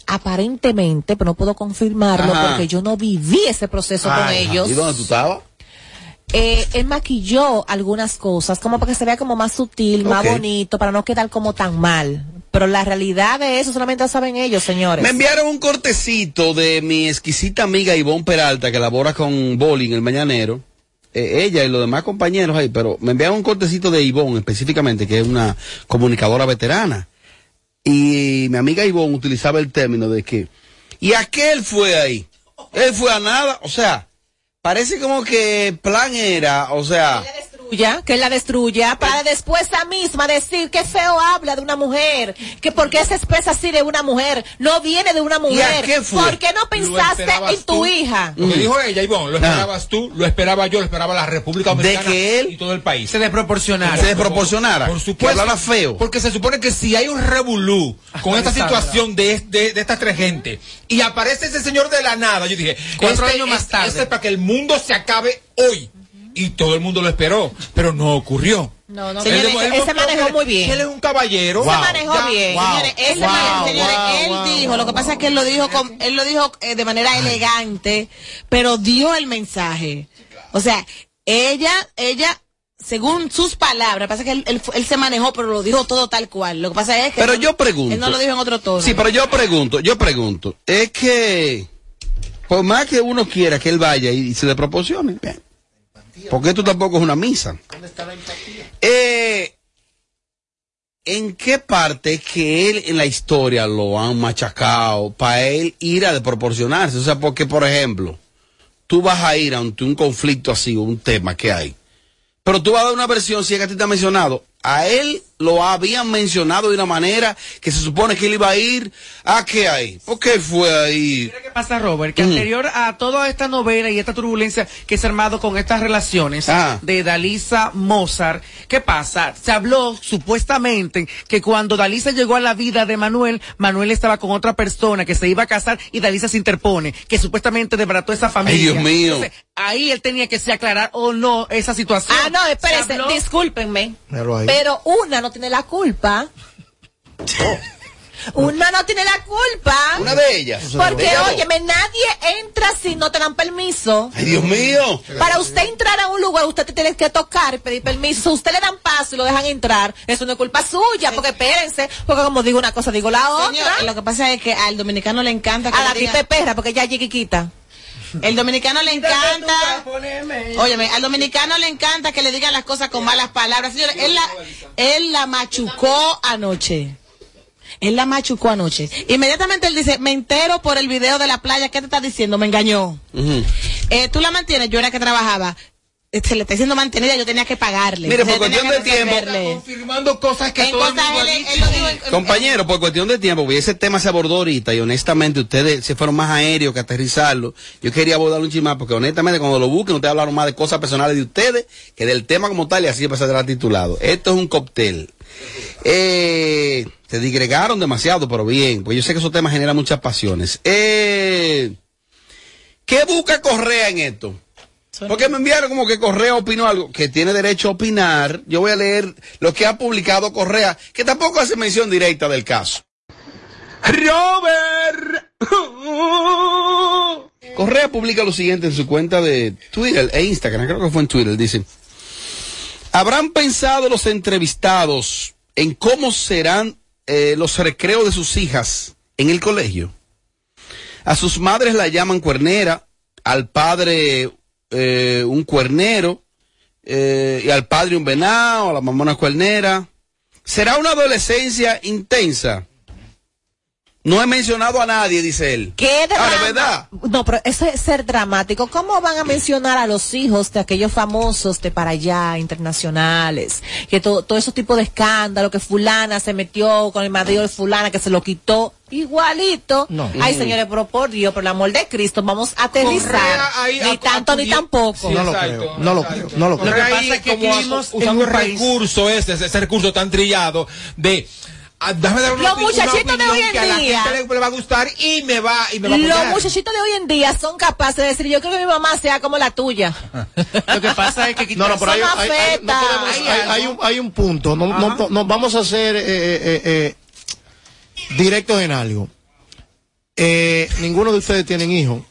aparentemente, pero no puedo confirmarlo Ajá. porque yo no viví ese proceso con ellos ¿Y dónde tú estabas? Eh, él maquilló algunas cosas, como para que se vea como más sutil, más bonito, para no quedar como tan mal. Pero la realidad de eso solamente lo saben ellos, señores. Me enviaron un cortecito de mi exquisita amiga Ivonne Peralta, que labora con Bowling, el mañanero. Eh, ella y los demás compañeros ahí, pero me enviaron un cortecito de Ivonne específicamente, que es una comunicadora veterana. Y mi amiga Ivonne utilizaba el término de que, ¿y aquel fue ahí? Él fue a nada, o sea, parece como que plan era, o sea, destruya, que la destruya, para después esa misma decir que feo habla de una mujer, que porque se expresa así de una mujer, no viene de una mujer. qué fue? ¿Por qué no pensaste en tu tú. hija? Lo que dijo ella, Ivonne, lo esperabas tú, lo esperaba yo, lo esperaba la República Dominicana que él y todo el país. Se desproporcionara. Se desproporcionara. Por Que supuesto. hablara feo. Porque se supone que si hay un revolú con esta situación de, de, de estas tres gente y aparece ese señor de la nada, yo dije, Cuatro este años más tarde. este es para que el mundo se acabe hoy. Y todo el mundo lo esperó, pero no ocurrió. No, no, Él señores, él ese mostró manejó muy bien. Él es un caballero. Se manejó Ya, bien. wow. Señores, ese Wow, man- señores, wow, él wow. dijo, lo que pasa es que él lo dijo, con- él lo dijo eh, de manera elegante, pero dio el mensaje. O sea, ella, ella, según sus palabras, pasa que él, él él se manejó, pero lo dijo todo tal cual. Lo que pasa es que Pero él- yo pregunto. él no lo dijo en otro tono. Sí, pero yo pregunto, yo pregunto. Es que, por más que uno quiera que él vaya y, y se le proporcione, bien. Porque esto tampoco es una misa. Eh, ¿En qué parte que él en la historia lo han machacado para él ir a desproporcionarse? O sea, porque, por ejemplo, tú vas a ir ante un conflicto así, un tema que hay, pero tú vas a dar una versión, si es que a ti te ha mencionado, a él lo habían mencionado de una manera que se supone que él iba a ir, ¿a qué hay? ¿Por qué fue ahí? ¿Qué pasa, Robert? Que Mm. anterior a toda esta novela y esta turbulencia que se ha armado con estas relaciones Ah. de Dalisa Mozart, ¿qué pasa? Se habló supuestamente que cuando Dalisa llegó a la vida de Manuel, Manuel estaba con otra persona que se iba a casar y Dalisa se interpone, que supuestamente desbarató esa familia. Dios mío. Entonces, ahí él tenía que se aclarar o no esa situación. Ah, no, Se espérense, discúlpenme. Míralo ahí. Pero una no tiene la culpa. Una no tiene la culpa. Una de ellas. Porque, De óyeme, nadie entra si no te dan permiso. Ay, Dios mío. Para usted entrar a un lugar, usted te tiene que tocar y pedir permiso. Usted le dan paso y lo dejan entrar. Eso no es culpa suya, porque espérense. Porque como digo una cosa, digo la Señor, otra. lo que pasa es que al dominicano le encanta que A la tipe perra, porque ella es chiquita. El dominicano le encanta. Óyeme, al dominicano le encanta que le digan las cosas con malas palabras. Señores, él la, él la machucó anoche. Él la machucó anoche. Inmediatamente él dice, me entero por el video de la playa. ¿Qué te está diciendo? Me engañó. Eh, Tú la mantienes, yo era que trabajaba. Se le está diciendo mantenida, yo tenía que pagarle. Mire, por cuestión de tiempo-. Confirmando cosas que En todo el cosas ha él- dicho. él lo dijo en- Compañero, por cuestión de tiempo, porque ese tema se abordó ahorita y honestamente ustedes se fueron más aéreos que aterrizarlo. Yo quería abordar un chismar porque honestamente cuando lo busquen ustedes hablaron más de cosas personales de ustedes que del tema como tal y así empezar titulado. Esto es un cóctel. Eh, se digregaron demasiado, pero bien, porque yo sé que esos temas generan muchas pasiones. Eh, ¿Qué busca Correa en esto? Porque me enviaron como que Correa opinó algo, que tiene derecho a opinar. Yo voy a leer lo que ha publicado Correa, que tampoco hace mención directa del caso. Robert. Correa publica lo siguiente en su cuenta de Twitter e Instagram, creo que fue en Twitter, dice, ¿habrán pensado los entrevistados en cómo serán eh, los recreos de sus hijas en el colegio? A sus madres la llaman cuernera, al padre eh, un cuernero, eh, y al padre un venado, a la mamá una cuernera. ¿Será una adolescencia intensa? No he mencionado a nadie, dice él. ¿Qué drama? Ahora, ¿verdad? No, pero eso es ser dramático. ¿Cómo van a mencionar a los hijos de aquellos famosos de para allá, internacionales? Que todo, todo ese tipo de escándalo, que fulana se metió con el marido de fulana, que se lo quitó. Igualito. No. Ay, Mm. señores, pero por Dios, por el amor de Cristo, vamos a aterrizar. Ahí Ni tanto ni tampoco. Sí, No lo creo, no lo creo, no lo creo. Lo que pasa es que vivimos usando un país- recurso ese, ese recurso tan trillado de ah, déjame dar una Los muchachitos de hoy en que a la día- gente le, le va a gustar y me va y me va a Los muchachitos de hoy en día son capaces de decir, yo creo que mi mamá sea como la tuya. Lo que pasa es que No, no, pero hay, hay- hay- no podemos- Hay hay- algo. hay un, hay un punto. No, no, no- no, vamos a ser eh, eh, eh, directos en algo. Eh, ninguno de ustedes tienen hijos,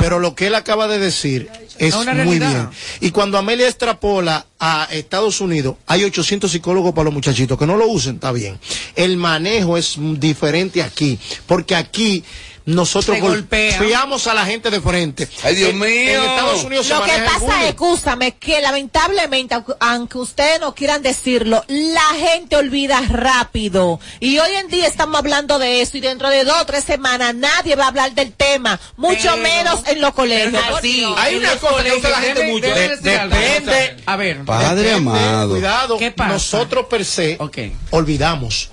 pero lo que él acaba de decir es muy bien. Y cuando Amelia extrapola a Estados Unidos, hay 800 psicólogos para los muchachitos que no lo usen, está bien. El manejo es mm, diferente aquí, porque aquí nosotros golpeamos a la gente de frente. Ay, Dios En- mío. En Estados Unidos se Lo que maneja el pasa escúchame, que lamentablemente, aunque- ustedes no quieran decirlo, la gente olvida rápido. Y hoy en día estamos hablando de eso y dentro de dos o tres semanas nadie va a hablar del tema, mucho Pero- menos en los colegios. Pero sí, Hay una cosa que usa la colegios gente debe- mucho. debe De- depende- A ver. Padre Depende, amado. Cuidado, ¿Qué pasa? nosotros per se Ok. olvidamos.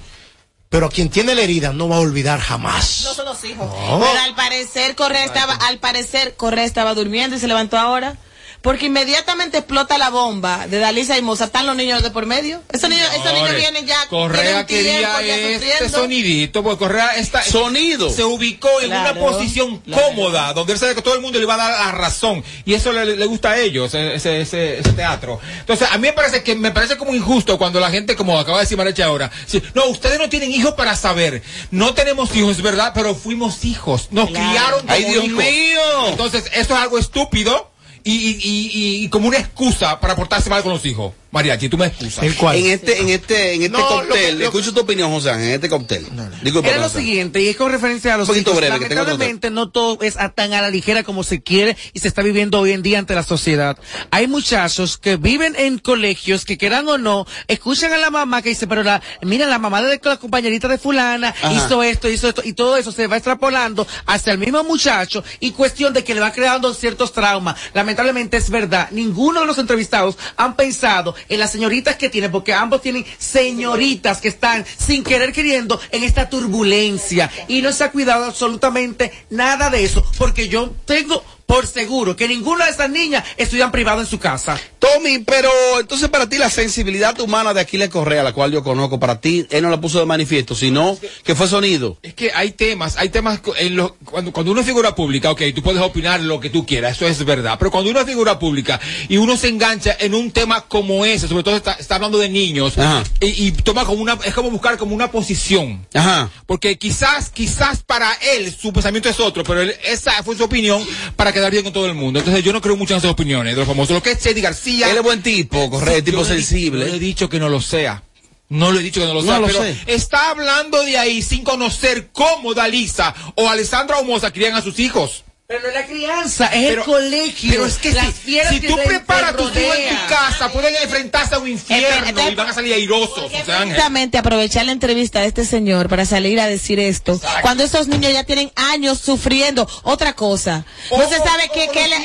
Pero quien tiene la herida no va a olvidar jamás. No son los hijos. No. Pero al parecer Correa estaba, al parecer Correa estaba durmiendo y se levantó ahora. Porque inmediatamente explota la bomba de Dalisa y Moza. ¿Están los niños de por medio? Esos niños, esos niños vienen ya. Correa quería ya este sonidito, porque Correa está, Sonido. se ubicó en Claro, una posición claro. cómoda, donde él sabe que todo el mundo le va a dar la razón. Y eso le, le gusta a ellos, ese, ese, ese- teatro. Entonces, a mí me parece que me parece como injusto cuando la gente, como acaba de decir Marecha ahora, sí, no, ustedes no tienen hijos para saber. No tenemos hijos, es verdad, pero fuimos hijos. Nos Claro. criaron como Ay, Dios hijos. mío. Entonces, eso es algo estúpido. Y, y, como una excusa para portarse mal con los hijos. Mariachi, tú me excusas. ¿El cual? En este, en este, en este No, cóctel, que- escucho tu opinión, José, Ángel, en este cóctel. Disculpa, Era lo José. siguiente, y es con referencia a los Un poquito hijos. breve, que Lamentablemente no todo es a- tan a la ligera como se quiere y se está viviendo hoy en día ante la sociedad. Hay muchachos que viven en colegios que quieran o no, escuchan a la mamá que dice, pero la, mira, la mamá de la compañerita de fulana Ajá. hizo esto, hizo esto, y todo eso se va extrapolando hacia el mismo muchacho y cuestión de que le va creando ciertos traumas. Lamentablemente es verdad, ninguno de los entrevistados han pensado en las señoritas que tienen, porque ambos tienen señoritas que están sin querer queriendo en esta turbulencia. Y no se ha cuidado absolutamente nada de eso, porque yo tengo por seguro que ninguna de esas niñas estudian privado en su casa. Tommy, pero entonces para ti la sensibilidad humana de Aquiles Correa, la cual yo conozco, para ti él no la puso de manifiesto, sino que fue sonido. Es que hay temas, hay temas en los, cuando, cuando uno es figura pública, ok, tú puedes opinar lo que tú quieras, eso es verdad, pero cuando uno es figura pública y uno se engancha en un tema como ese, sobre todo está, está hablando de niños, y, y toma como una, es como buscar como una posición. Ajá. Porque quizás, quizás para él su pensamiento es otro, pero él- esa fue su opinión para quedar bien con todo el mundo. Entonces yo no creo mucho en esas opiniones de los famosos. Lo que es Chedi García. Él es buen tipo, Correa, Sí, tipo yo sensible. No he dicho que no lo sea. No lo he dicho que no lo No lo pero sé. está hablando de ahí sin conocer cómo Dalisa o Alessandra Omoza crían a sus hijos. Pero no es la crianza, es Pero- el colegio. Pero es que las si, si que tú preparas tus hijos en tu casa, pueden enfrentarse a un infierno y van a salir airosos. Precisamente aprovechar la entrevista de este señor para salir a decir esto, cuando estos niños ya tienen años sufriendo otra cosa. No se sabe o qué, qué le...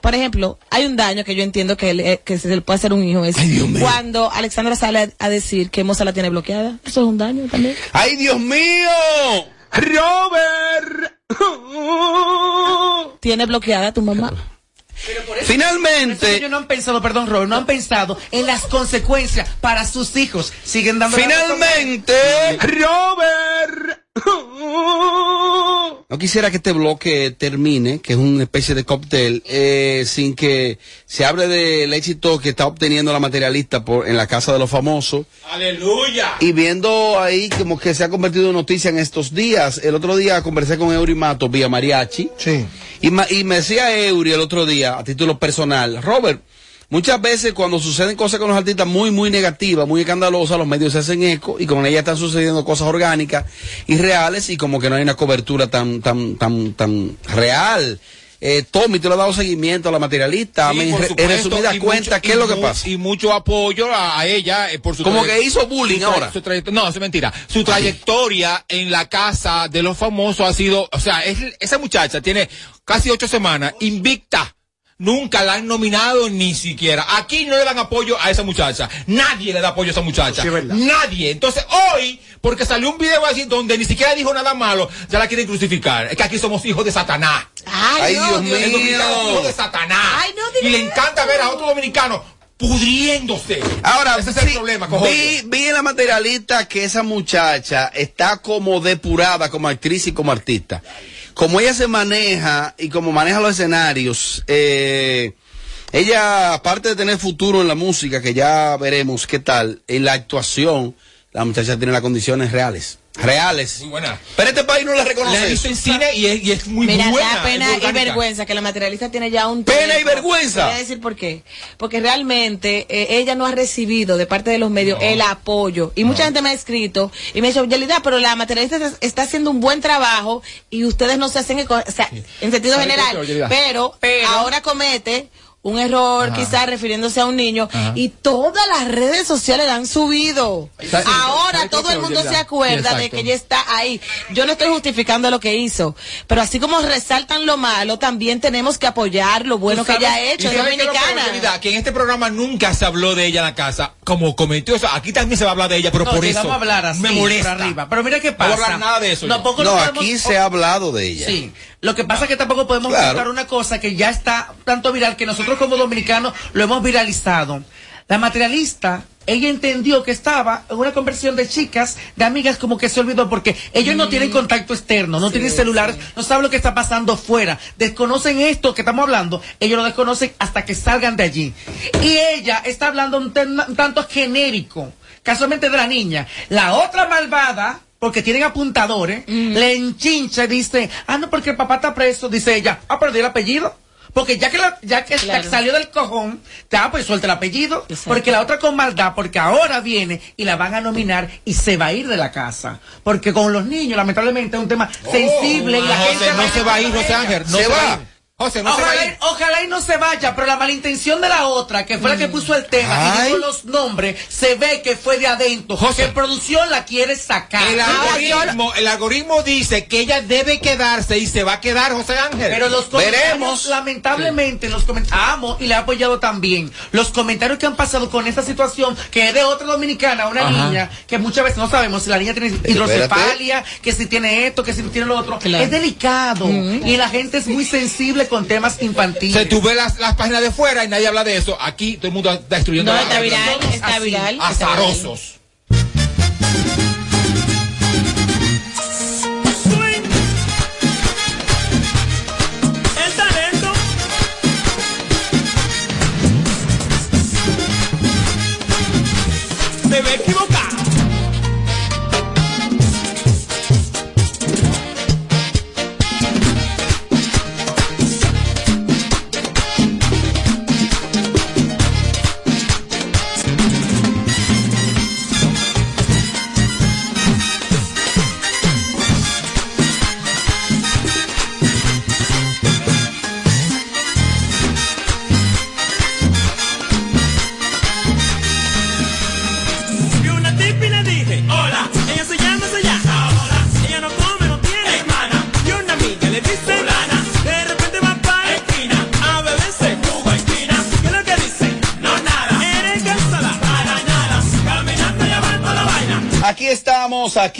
Por ejemplo, hay un daño que yo entiendo que, le- que se le puede hacer a un hijo. Es Ay, Dios mío. cuando Alexandra sale a, a decir que Moza la tiene bloqueada. Eso es un daño también. ¡Ay, Dios mío! Robert. Tiene bloqueada tu mamá. Finalmente, Ellos no han pensado, perdón, Robert, no han pensado en las consecuencias para sus hijos. Siguen dando finalmente, Robert. no quisiera que este bloque termine, que es una especie de cóctel, eh, sin que se hable del éxito que está obteniendo la materialista por, en la casa de los famosos. Aleluya. Y viendo ahí como que se ha convertido en noticia en estos días. El otro día conversé con Eury Mato vía Mariachi. Sí. Y, ma- y me decía Eury el otro día, a título personal, Robert, muchas veces cuando suceden cosas con los artistas muy, muy negativas, muy escandalosas, los medios se hacen eco y con ellas están sucediendo cosas orgánicas y reales y como que no hay una cobertura tan, tan, tan, tan real. Eh, Tommy, tú le has dado seguimiento a la materialista. Sí, en supuesto, resumida y cuenta, mucho- ¿qué es lo que pasa? Y mucho apoyo a, a ella eh, por su Como que hizo bullying ahora. no, es mentira. Su trayectoria en la casa de los famosos ha sido, o sea, es- esa muchacha tiene casi ocho semanas invicta. Nunca la han nominado ni siquiera. Aquí no le dan apoyo a esa muchacha. Nadie le da apoyo a esa muchacha. Sí. Nadie. Entonces hoy, porque salió un video así donde ni siquiera dijo nada malo, ya la quieren crucificar. Es que aquí somos hijos de Satanás. Ay, Dios mío. El dominicano es hijo de Satanás. Ay, no y le encanta ver a otro dominicano pudriéndose. Ahora, ese es el problema, vi, vi en la materialista que esa muchacha está como depurada como actriz y como artista. Como ella se maneja y como maneja los escenarios, eh, ella, aparte de tener futuro en la música, que ya veremos qué tal, en la actuación, La muchacha tiene las condiciones reales. Reales. Muy buena. Pero este país no la La reconoce. visto eso. en cine y es, y es muy Mira, buena. da pena y vergüenza que la materialista tiene ya un Pena y vergüenza. Voy a decir por qué. Porque realmente eh, ella no ha recibido de parte de los medios el apoyo. Y mucha gente me ha escrito y me ha dicho, Yelida, pero la materialista está- haciendo un buen trabajo y ustedes no se hacen, o sea, en sentido ¿Sabe qué, general. Pero- ahora comete un error quizás refiriéndose a un niño Ajá. y todas las redes sociales la han subido. ¿Sabe- Ahora todo el mundo se acuerda Sí, de que ella está ahí. Yo no estoy justificando lo que hizo, pero así como resaltan lo malo, también tenemos que apoyar lo bueno ¿Tú que ella ha hecho. Es dominicana. Que en este programa nunca se habló de ella en la casa, como cometió eso. Aquí también se va a hablar de ella, pero No, por eso a hablar así, me molesta. arriba. Pero mira qué No pasa. hablar nada de eso No, podemos- aquí se ha hablado de ella. Sí, lo que pasa es que tampoco podemos Claro. una cosa que ya está tanto viral que nosotros como dominicanos lo hemos viralizado. La materialista, ella entendió que estaba en una conversión de chicas, de amigas, como que se olvidó porque ellos no tienen contacto externo, no tienen celulares, no saben lo que está pasando fuera, desconocen esto que estamos hablando, ellos lo desconocen hasta que salgan de allí. Y ella está hablando un, un tanto genérico, casualmente de la niña. La otra malvada porque tienen apuntadores, le enchincha y dice, ah, no, porque el papá está preso, dice ella, ah, pero el apellido. Porque ya que, la- ya que Claro. salió del cojón, ya pues suelta el apellido. Exacto. Porque la otra con maldad, porque ahora viene y la van a nominar y se va a ir de la casa. Porque con los niños, lamentablemente, es un tema sensible y la no se va a ir, José Ángel. No Se se, va. va. José, no se ojalá, a ir. y- ojalá y no se vaya, pero la malintención de la otra, que fue la que puso el tema y dijo los nombres, se ve que fue de adentro. José. Que producción la quiere sacar. El yo- algoritmo, el algoritmo dice que ella debe quedarse y se va a quedar, José Ángel. Pero los comentarios, Veremos. lamentablemente, los comentarios, amo y le he apoyado también. Los comentarios que han pasado con esta situación, que es de otra dominicana, una Ajá. niña, que muchas veces no sabemos si la niña tiene hidrocefalia, que si tiene esto, que si tiene lo otro. Claro. Es delicado. Y la gente es muy sensible con temas infantiles. O sea, tú ves las, las páginas de fuera y nadie habla de eso. Aquí todo el mundo está destruyendo No, la está viral, está así, viral. está viral. Azarosos. Swing. El talento. Se ve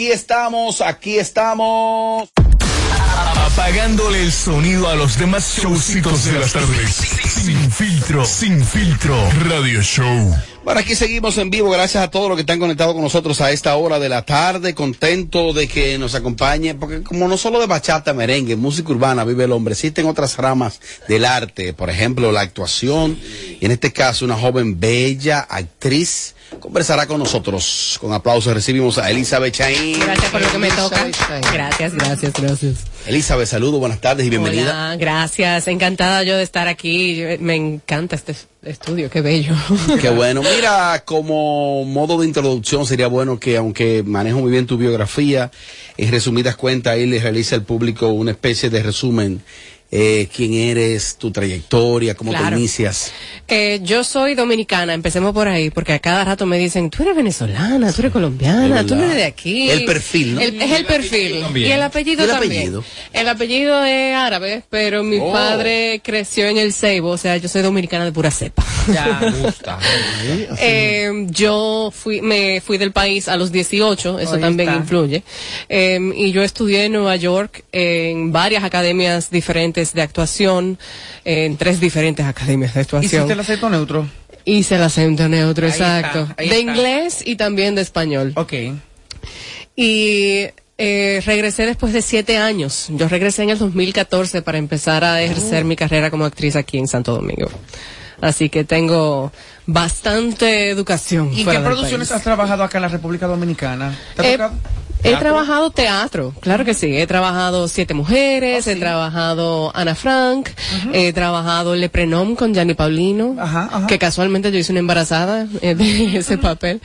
aquí estamos, aquí estamos. Apagándole el sonido a los demás showcitos de las tardes. Sin filtro, sin filtro. Radio Show. Bueno, aquí seguimos en vivo. Gracias a todos los que están conectados con nosotros a esta hora de la tarde. Contento de que nos acompañe, porque como no solo de bachata, merengue, música urbana vive el hombre, existen otras ramas del arte. Por ejemplo, la actuación. Y en este caso, una joven bella actriz conversará con nosotros. Con aplausos recibimos a Elizabeth Chaín. Gracias por lo que me toca. Gracias, gracias, gracias. Elizabeth, saludo, buenas tardes y bienvenida. Hola, gracias. Encantada yo de estar aquí. Me encanta este estudio, qué bello. Qué bueno. Mira, como modo de introducción sería bueno que, aunque manejo muy bien tu biografía, en resumidas cuentas ahí le realice al público una especie de resumen. Eh, ¿Quién eres? ¿Tu trayectoria? ¿Cómo te Claro. inicias? Eh, yo soy dominicana, empecemos por ahí, porque a cada rato me dicen, tú eres venezolana, tú eres Es colombiana, tú eres de aquí. El perfil, ¿no? El- es el perfil. también. Y el apellido ¿Y el también. apellido? El apellido es árabe, pero mi Oh. padre creció en el Ceibo, o sea, yo soy dominicana de pura cepa. Ya, me gusta. Eh, yo fui, me fui del país a los 18, eso Ahí también está. influye. Eh, y yo estudié en Nueva York en varias academias diferentes de actuación, en tres diferentes academias de actuación. ¿Hiciste el acento neutro? Hice el acento neutro, Ahí exacto. de está. inglés y también de español. Ok. Y eh, regresé después de siete años. Yo regresé en el 2014 para empezar a ejercer Oh. mi carrera como actriz aquí en Santo Domingo. Así que tengo bastante educación. ¿Y qué producciones país. has trabajado acá en la República Dominicana? ¿Te ha Eh? He trabajado teatro, claro que sí. He trabajado Siete Mujeres, Oh, he trabajado Ana Frank, he trabajado Le Prenom con Gianni Paulino, que casualmente yo hice una embarazada eh, de ese papel.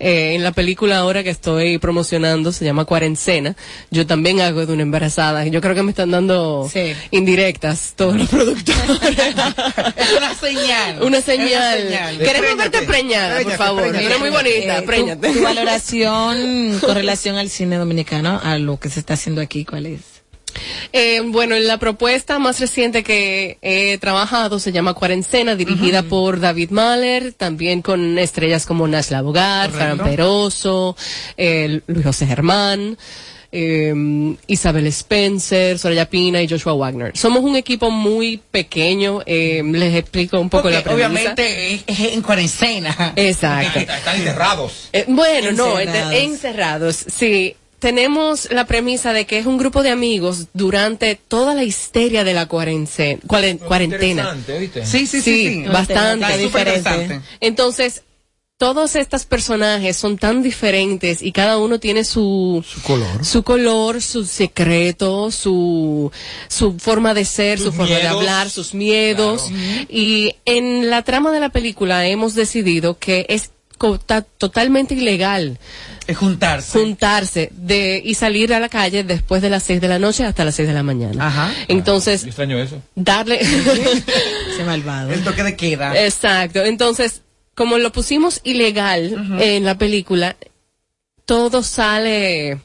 Eh, en la película ahora que estoy promocionando, se llama Cuarencena, yo también hago de una embarazada. Yo creo que me están dando indirectas todos los productores. Es una señal. Una Es señal. Queremos verte preñada, por favor. Eres muy bonita, Eh, preñate. Tu, valoración con relación al cine dominicano, a lo que se está haciendo aquí, ¿cuál es? Eh, bueno, la propuesta más reciente que he trabajado se llama Cuarencena, dirigida por David Mahler, también con estrellas como Nash Labogar, Fran. Peroso, eh, Luis José Germán, eh, Isabel Spencer, Soraya Pina y Joshua Wagner. Somos un equipo muy pequeño, eh, les explico un poco Porque la premisa. obviamente es, es en cuarentena. Exacto. Están enterrados. Eh, bueno, no, Encerrados. encerrados, sí. Tenemos la premisa de que es un grupo de amigos durante toda la histeria de la cuarentena. Interesante, ¿oíste? Sí, sí, sí, sí. bastante. Interesante. Entonces, todos estos personajes son tan diferentes y cada uno tiene su, color. su color, su secreto, su, su forma de ser, Sus su forma de hablar, sus miedos. Y en la trama de la película hemos decidido que es totalmente ilegal Es juntarse. juntarse de, y salir a la calle después de las 6 de la noche hasta las 6 de la mañana. Ajá. Entonces, Yo extraño eso. darle... Ese malvado. El toque de queda. Exacto. Entonces, como lo pusimos ilegal en la película, todo sale,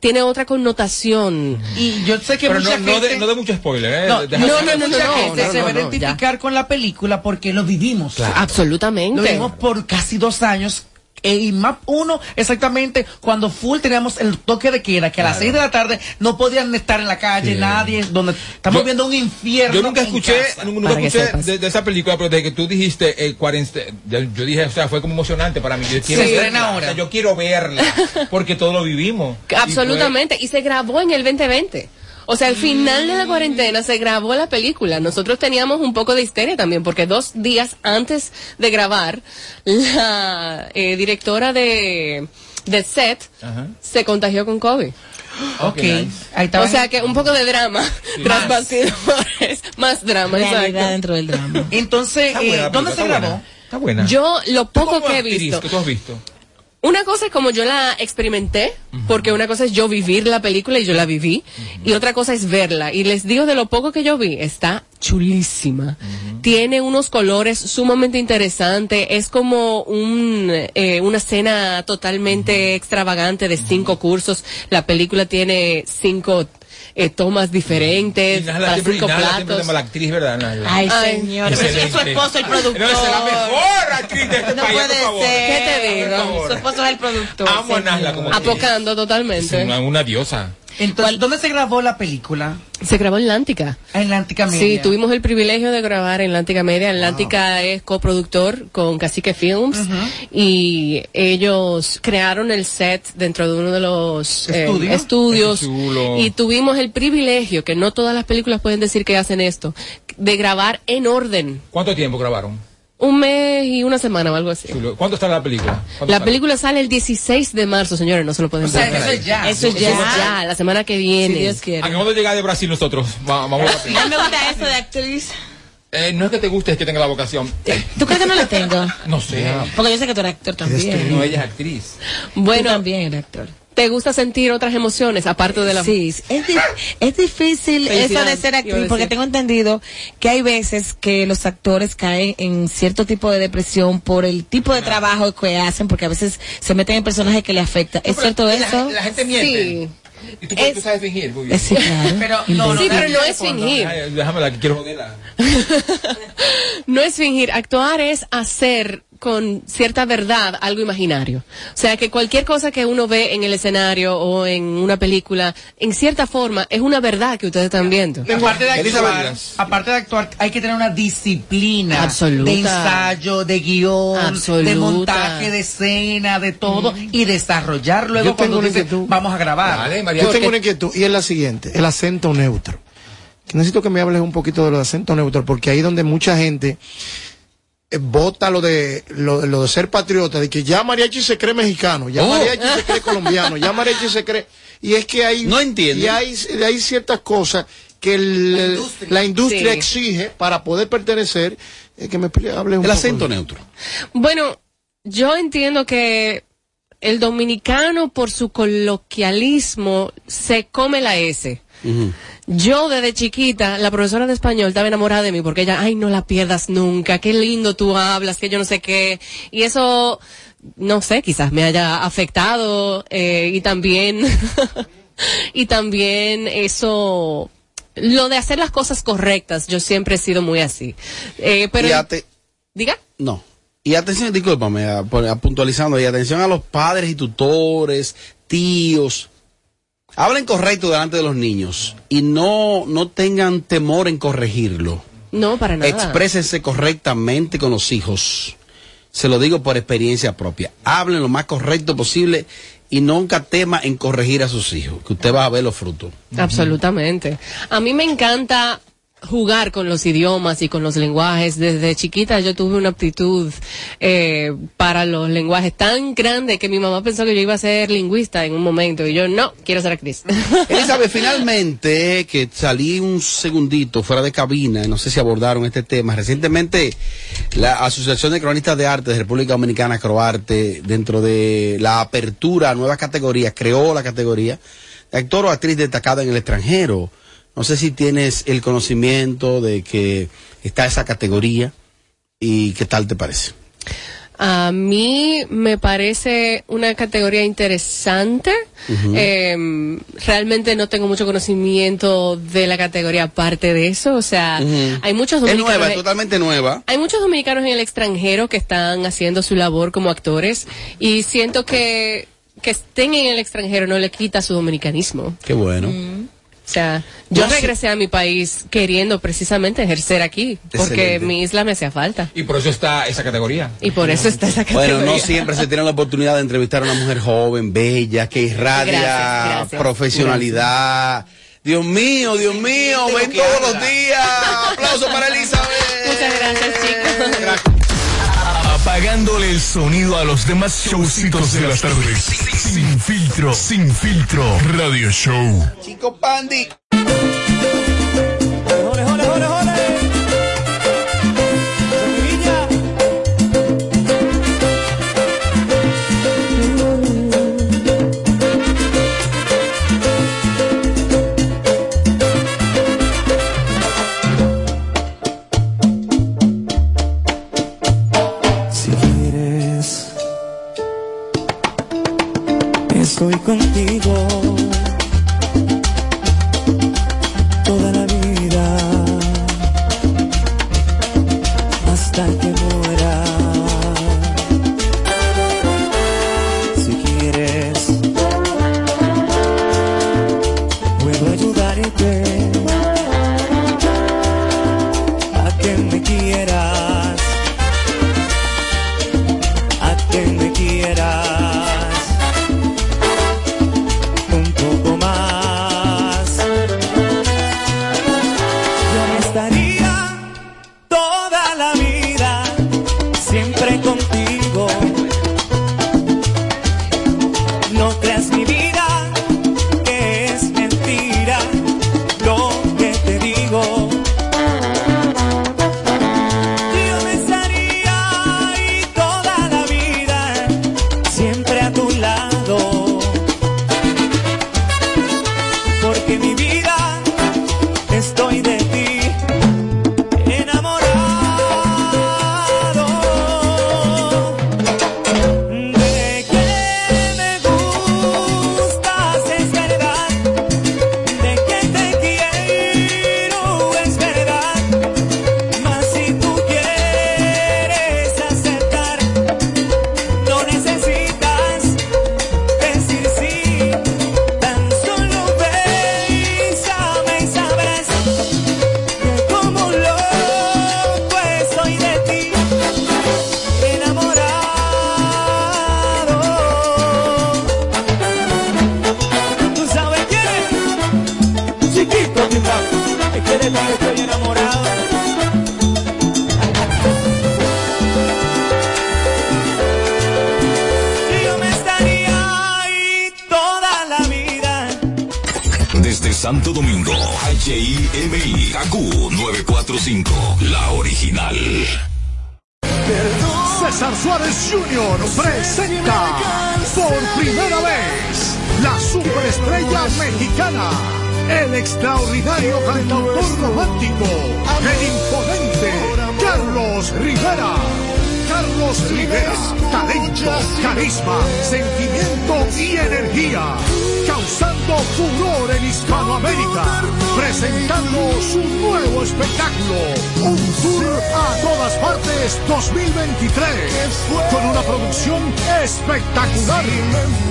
tiene otra connotación. Y yo sé que Pero mucha no, no, gente... de, no de mucho spoiler, ¿eh? No, no, no, no, mucha no, gente no, se no, va a no, identificar con la película porque lo vivimos. Absolutamente. Lo vimos por casi dos años. Eh, y más uno, exactamente, cuando full teníamos el toque de queda, que a las seis de la tarde no podían estar en la calle, Sí. nadie, donde estamos Yo- viendo un infierno. Yo nunca escuché, casa. nunca escuché de, de esa película, pero desde que tú dijiste eh, cuarente- yo, yo dije, o sea, fue como emocionante para mí. Yo quiero verla, o sea, yo quiero verla, porque todo lo vivimos. Y Absolutamente. Y se grabó en el 2020. O sea, al final de la cuarentena se grabó la película. Nosotros teníamos un poco de histeria también, porque dos días antes de grabar, la eh, directora de, de set Ajá. se contagió con COVID. Ok, nice. ahí está. O sea que un poco de drama tras bastidores, más drama, Realidad exacto. dentro del drama. Entonces, eh, buena ¿dónde se grabó? Está buena. Está buena. Yo lo Tú poco como que he visto, que tú has visto. Una cosa es como yo la experimenté, porque una cosa es yo vivir la película y yo la viví, y otra cosa es verla. Y les digo de lo poco que yo vi, está chulísima. Tiene unos colores sumamente interesantes, es como un, eh, una escena totalmente extravagante de cinco cursos. La película tiene cinco eh, tomas diferentes, Y Nala para siempre, cinco y Nala siempre platos. de mala actriz, ¿verdad? Nala? Ay, Ay, señor. Pero es que su esposo es el productor. No, es la mejor actriz de este No país, puede por favor. ser. ¿Qué te digo? Su esposo es el productor. Amo a Nala como. Apocando Es totalmente. una, una diosa. Entonces, ¿dónde se grabó la película? Se grabó en Lántica. En la Antica Media. Sí, tuvimos el privilegio de grabar en Lántica Media. Lántica es coproductor con Cacique Films y ellos crearon el set dentro de uno de los eh, ¿Estudio? estudios Qué chulo. y tuvimos el privilegio, que no todas las películas pueden decir que hacen esto, de grabar en orden. ¿Cuánto tiempo grabaron? Un mes y una semana o algo así. Chulo. ¿Cuánto está la película? ¿Cuánto La sale? película sale el 16 de marzo, señores, no se lo pueden O sea, perder. eso es ya. Eso es ya. ya, la semana que Si viene. Dios quiere. Acabamos de llegar de Brasil nosotros. Va- Vamos a la película. me gusta eso de actriz. Eh, no es que te guste, es que tenga la vocación. Eh, ¿Tú crees que no la tengo? no sé. Porque yo sé que tú eres actor también. No, ella es actriz. Tú Bueno, también eres actor. ¿Te gusta sentir otras emociones aparte de la Sí, es, di- es difícil eso de ser actriz porque tengo entendido que hay veces que los actores caen en cierto tipo de depresión por el tipo de trabajo que hacen porque a veces se meten en personajes que le afecta. ¿Es cierto La- eso? La, gente miente. Sí. Y tú, Es- tú sabes fingir. muy bien. Sí, claro. Pero no, no, Sí, no, pero no de es fingir. Ay, déjame la que quiero joderla. No es fingir, actuar es hacer con cierta verdad algo imaginario. O sea, que cualquier cosa que uno ve en el escenario o en una película, en cierta forma, es una verdad que ustedes están viendo. Aparte de actuar, aparte de actuar, hay que tener una disciplina Absoluta. de ensayo, de guion, Absoluta. de montaje de escena, de todo y desarrollar luego Yo cuando una dice, inquietud. vamos a grabar. Vale, María. Yo Porque- tengo una inquietud y es la siguiente, el acento neutro. Necesito que me hables un poquito de los acentos neutros porque ahí donde mucha gente vota lo de lo, lo de ser patriota, de que ya mariachi se cree mexicano, ya Oh. mariachi se cree colombiano, ya mariachi se cree y es que hay No entiende. y hay, hay ciertas cosas que el- la industria, Sí. exige para poder pertenecer. eh, que me hable un El poco acento de- neutro. Bueno, yo entiendo que el dominicano por su coloquialismo se come la S. Yo desde chiquita, la profesora de español estaba enamorada de mí porque ella, ay, no la pierdas nunca, qué lindo tú hablas, que yo no sé qué. Y eso, no sé, quizás me haya afectado eh, y también, y también eso, lo de hacer las cosas correctas, yo siempre he sido muy así. Eh, pero, diga. No. Y atención, discúlpame, a- puntualizando, y atención a los padres y tutores, tíos. Hablen correcto delante de los niños y no, no tengan temor en corregirlo. No, para nada. Exprésense correctamente con los hijos. Se lo digo por experiencia propia. Hablen lo más correcto posible y nunca tema en corregir a sus hijos, que usted va a ver los frutos. Absolutamente. A mí me encanta jugar con los idiomas y con los lenguajes. Desde chiquita yo tuve una aptitud eh, para los lenguajes tan grande que mi mamá pensó que yo iba a ser lingüista en un momento y yo no, quiero ser actriz. Elizabeth, finalmente, que salí un segundito fuera de cabina, no sé si abordaron este tema. Recientemente, la Asociación de Cronistas de Arte de República Dominicana, Croarte, dentro de la apertura a nuevas categorías, creó la categoría de actor o actriz destacada en el extranjero. No sé si tienes el conocimiento de que está esa categoría y qué tal te parece. A mí me parece una categoría interesante. Eh, realmente no tengo mucho conocimiento de la categoría aparte de eso. O sea, hay muchos Es dominicanos. nueva, es totalmente nueva. Hay muchos dominicanos en el extranjero que están haciendo su labor como actores y siento que que estén en el extranjero no le quita su dominicanismo. Qué bueno. O sea, yo No, sí. regresé a mi país queriendo precisamente ejercer aquí, porque Excelente. mi isla me hacía falta. Y por eso está esa categoría. Y por eso está esa categoría. Bueno, no siempre se tiene la oportunidad de entrevistar a una mujer joven, bella, que irradia Gracias, gracias. profesionalidad. Dios mío, Dios mío, ven todos los días. Aplauso para Elizabeth. Muchas gracias, chicos. Apagándole el sonido a los demás showcitos de las tardes. Sin filtro, sin filtro. Radio Show. Chico Pandi. Yo me estaría ahí toda la vida. Desde Santo Domingo, HIMI, KQ 945, la original. César Suárez Jr. presenta por primera vez la superestrella mexicana el extraordinario cantautor romántico, el imponente Carlos Rivera. Carlos Rivera, talento, carisma, sentimiento y energía, causando furor en Hispanoamérica, presentando su nuevo espectáculo, un tour a todas partes 2023, con una producción espectacular.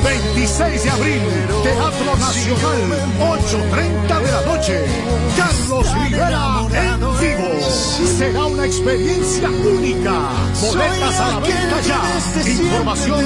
26 de abril, Teatro Nacional, 8.30 de la noche. Carlos Rivera en vivo. Será una experiencia única. Boletas a la venta ya. Información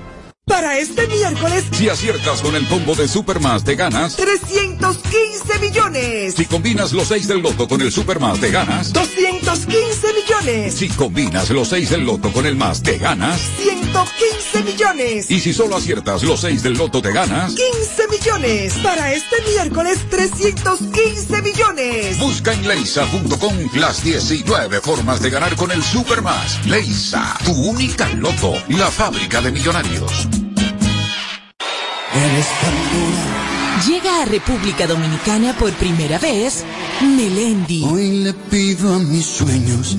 Para este miércoles, Si aciertas con el combo de Supermas, te ganas. 315 millones. Si combinas los 6 del loto con el Supermas, te ganas. 215 millones. Si combinas los 6 del loto con el más, te ganas. 115 millones. Y si solo aciertas los 6 del loto, te ganas. 15 millones. Para este miércoles, 315 millones. Busca en leisa.com las 19 formas de ganar con el Supermas. Leisa, tu única loto, la fábrica de millonarios. Llega a República Dominicana por primera vez Melendi. Hoy le pido a mis sueños.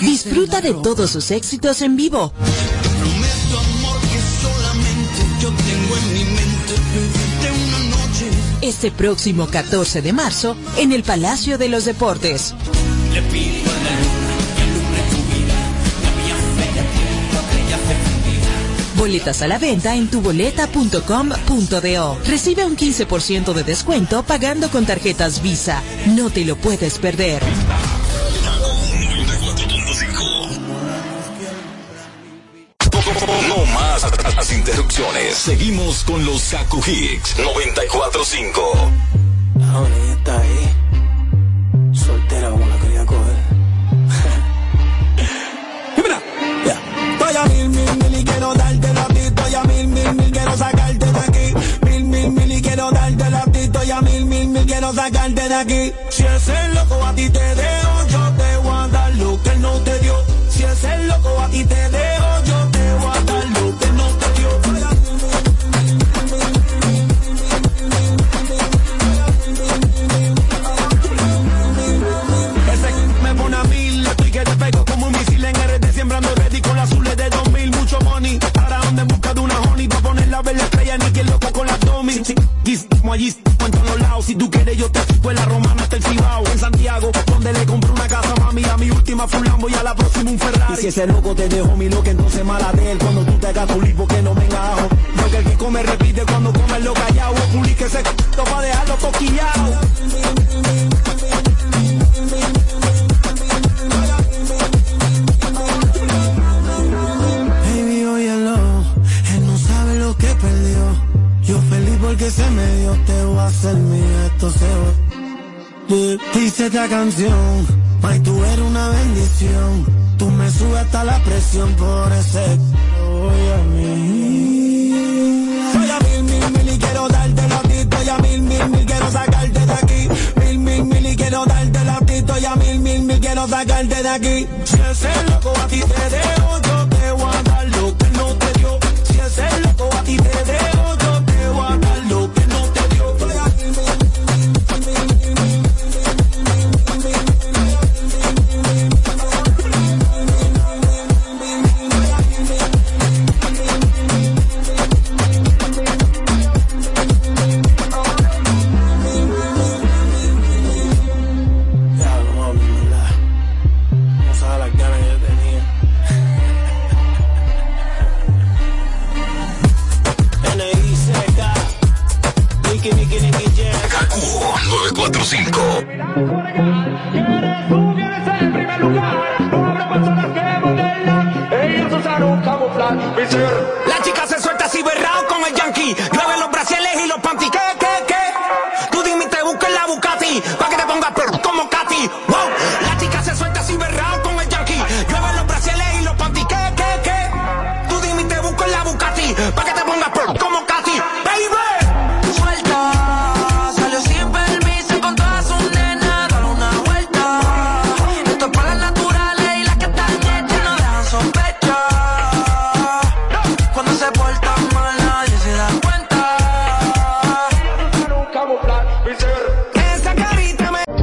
Disfruta de todos sus éxitos en vivo. Prometo amor que solamente yo tengo en mi mente una noche. Este próximo 14 de marzo en el Palacio de los Deportes. Le pido Boletas a la venta en tuboleta.com.do. Recibe un 15% de descuento pagando con tarjetas Visa. No te lo puedes perder. No más las interrupciones. Seguimos con los Kaku Hicks 945. Mil, mil, quiero sacarte de aquí. Mil, mil, y quiero darte la ti. Estoy a mil, mil, mil, quiero sacarte de aquí. Si es el loco a ti te dejo, yo te voy a dar lo que él no te dio. Si es el loco a ti te dejo, a mi última fue un Lambo y a la próxima un Ferrari. Y si ese loco te dejó mi loco, entonces mala de él, cuando tú te hagas tu lipo que no venga ajo. Porque el que come repite cuando come lo callado, puli que se c*** pa' dejarlo toquillado. Baby, óyelo, él no sabe lo que perdió. Yo feliz porque se me dio, te voy a hacer mío, esto se va. Dice esta canción, May, tú eres una bendición. Tú me subes hasta la presión por ese Oye a mí. Soy a mil, mil, mil y quiero darte la ti. Estoy a mil, mil, mil, quiero sacarte de aquí. Mil, mil, mil y quiero darte la ti. Estoy a mil, mil, mil, quiero sacarte de aquí. Si es el loco a ti te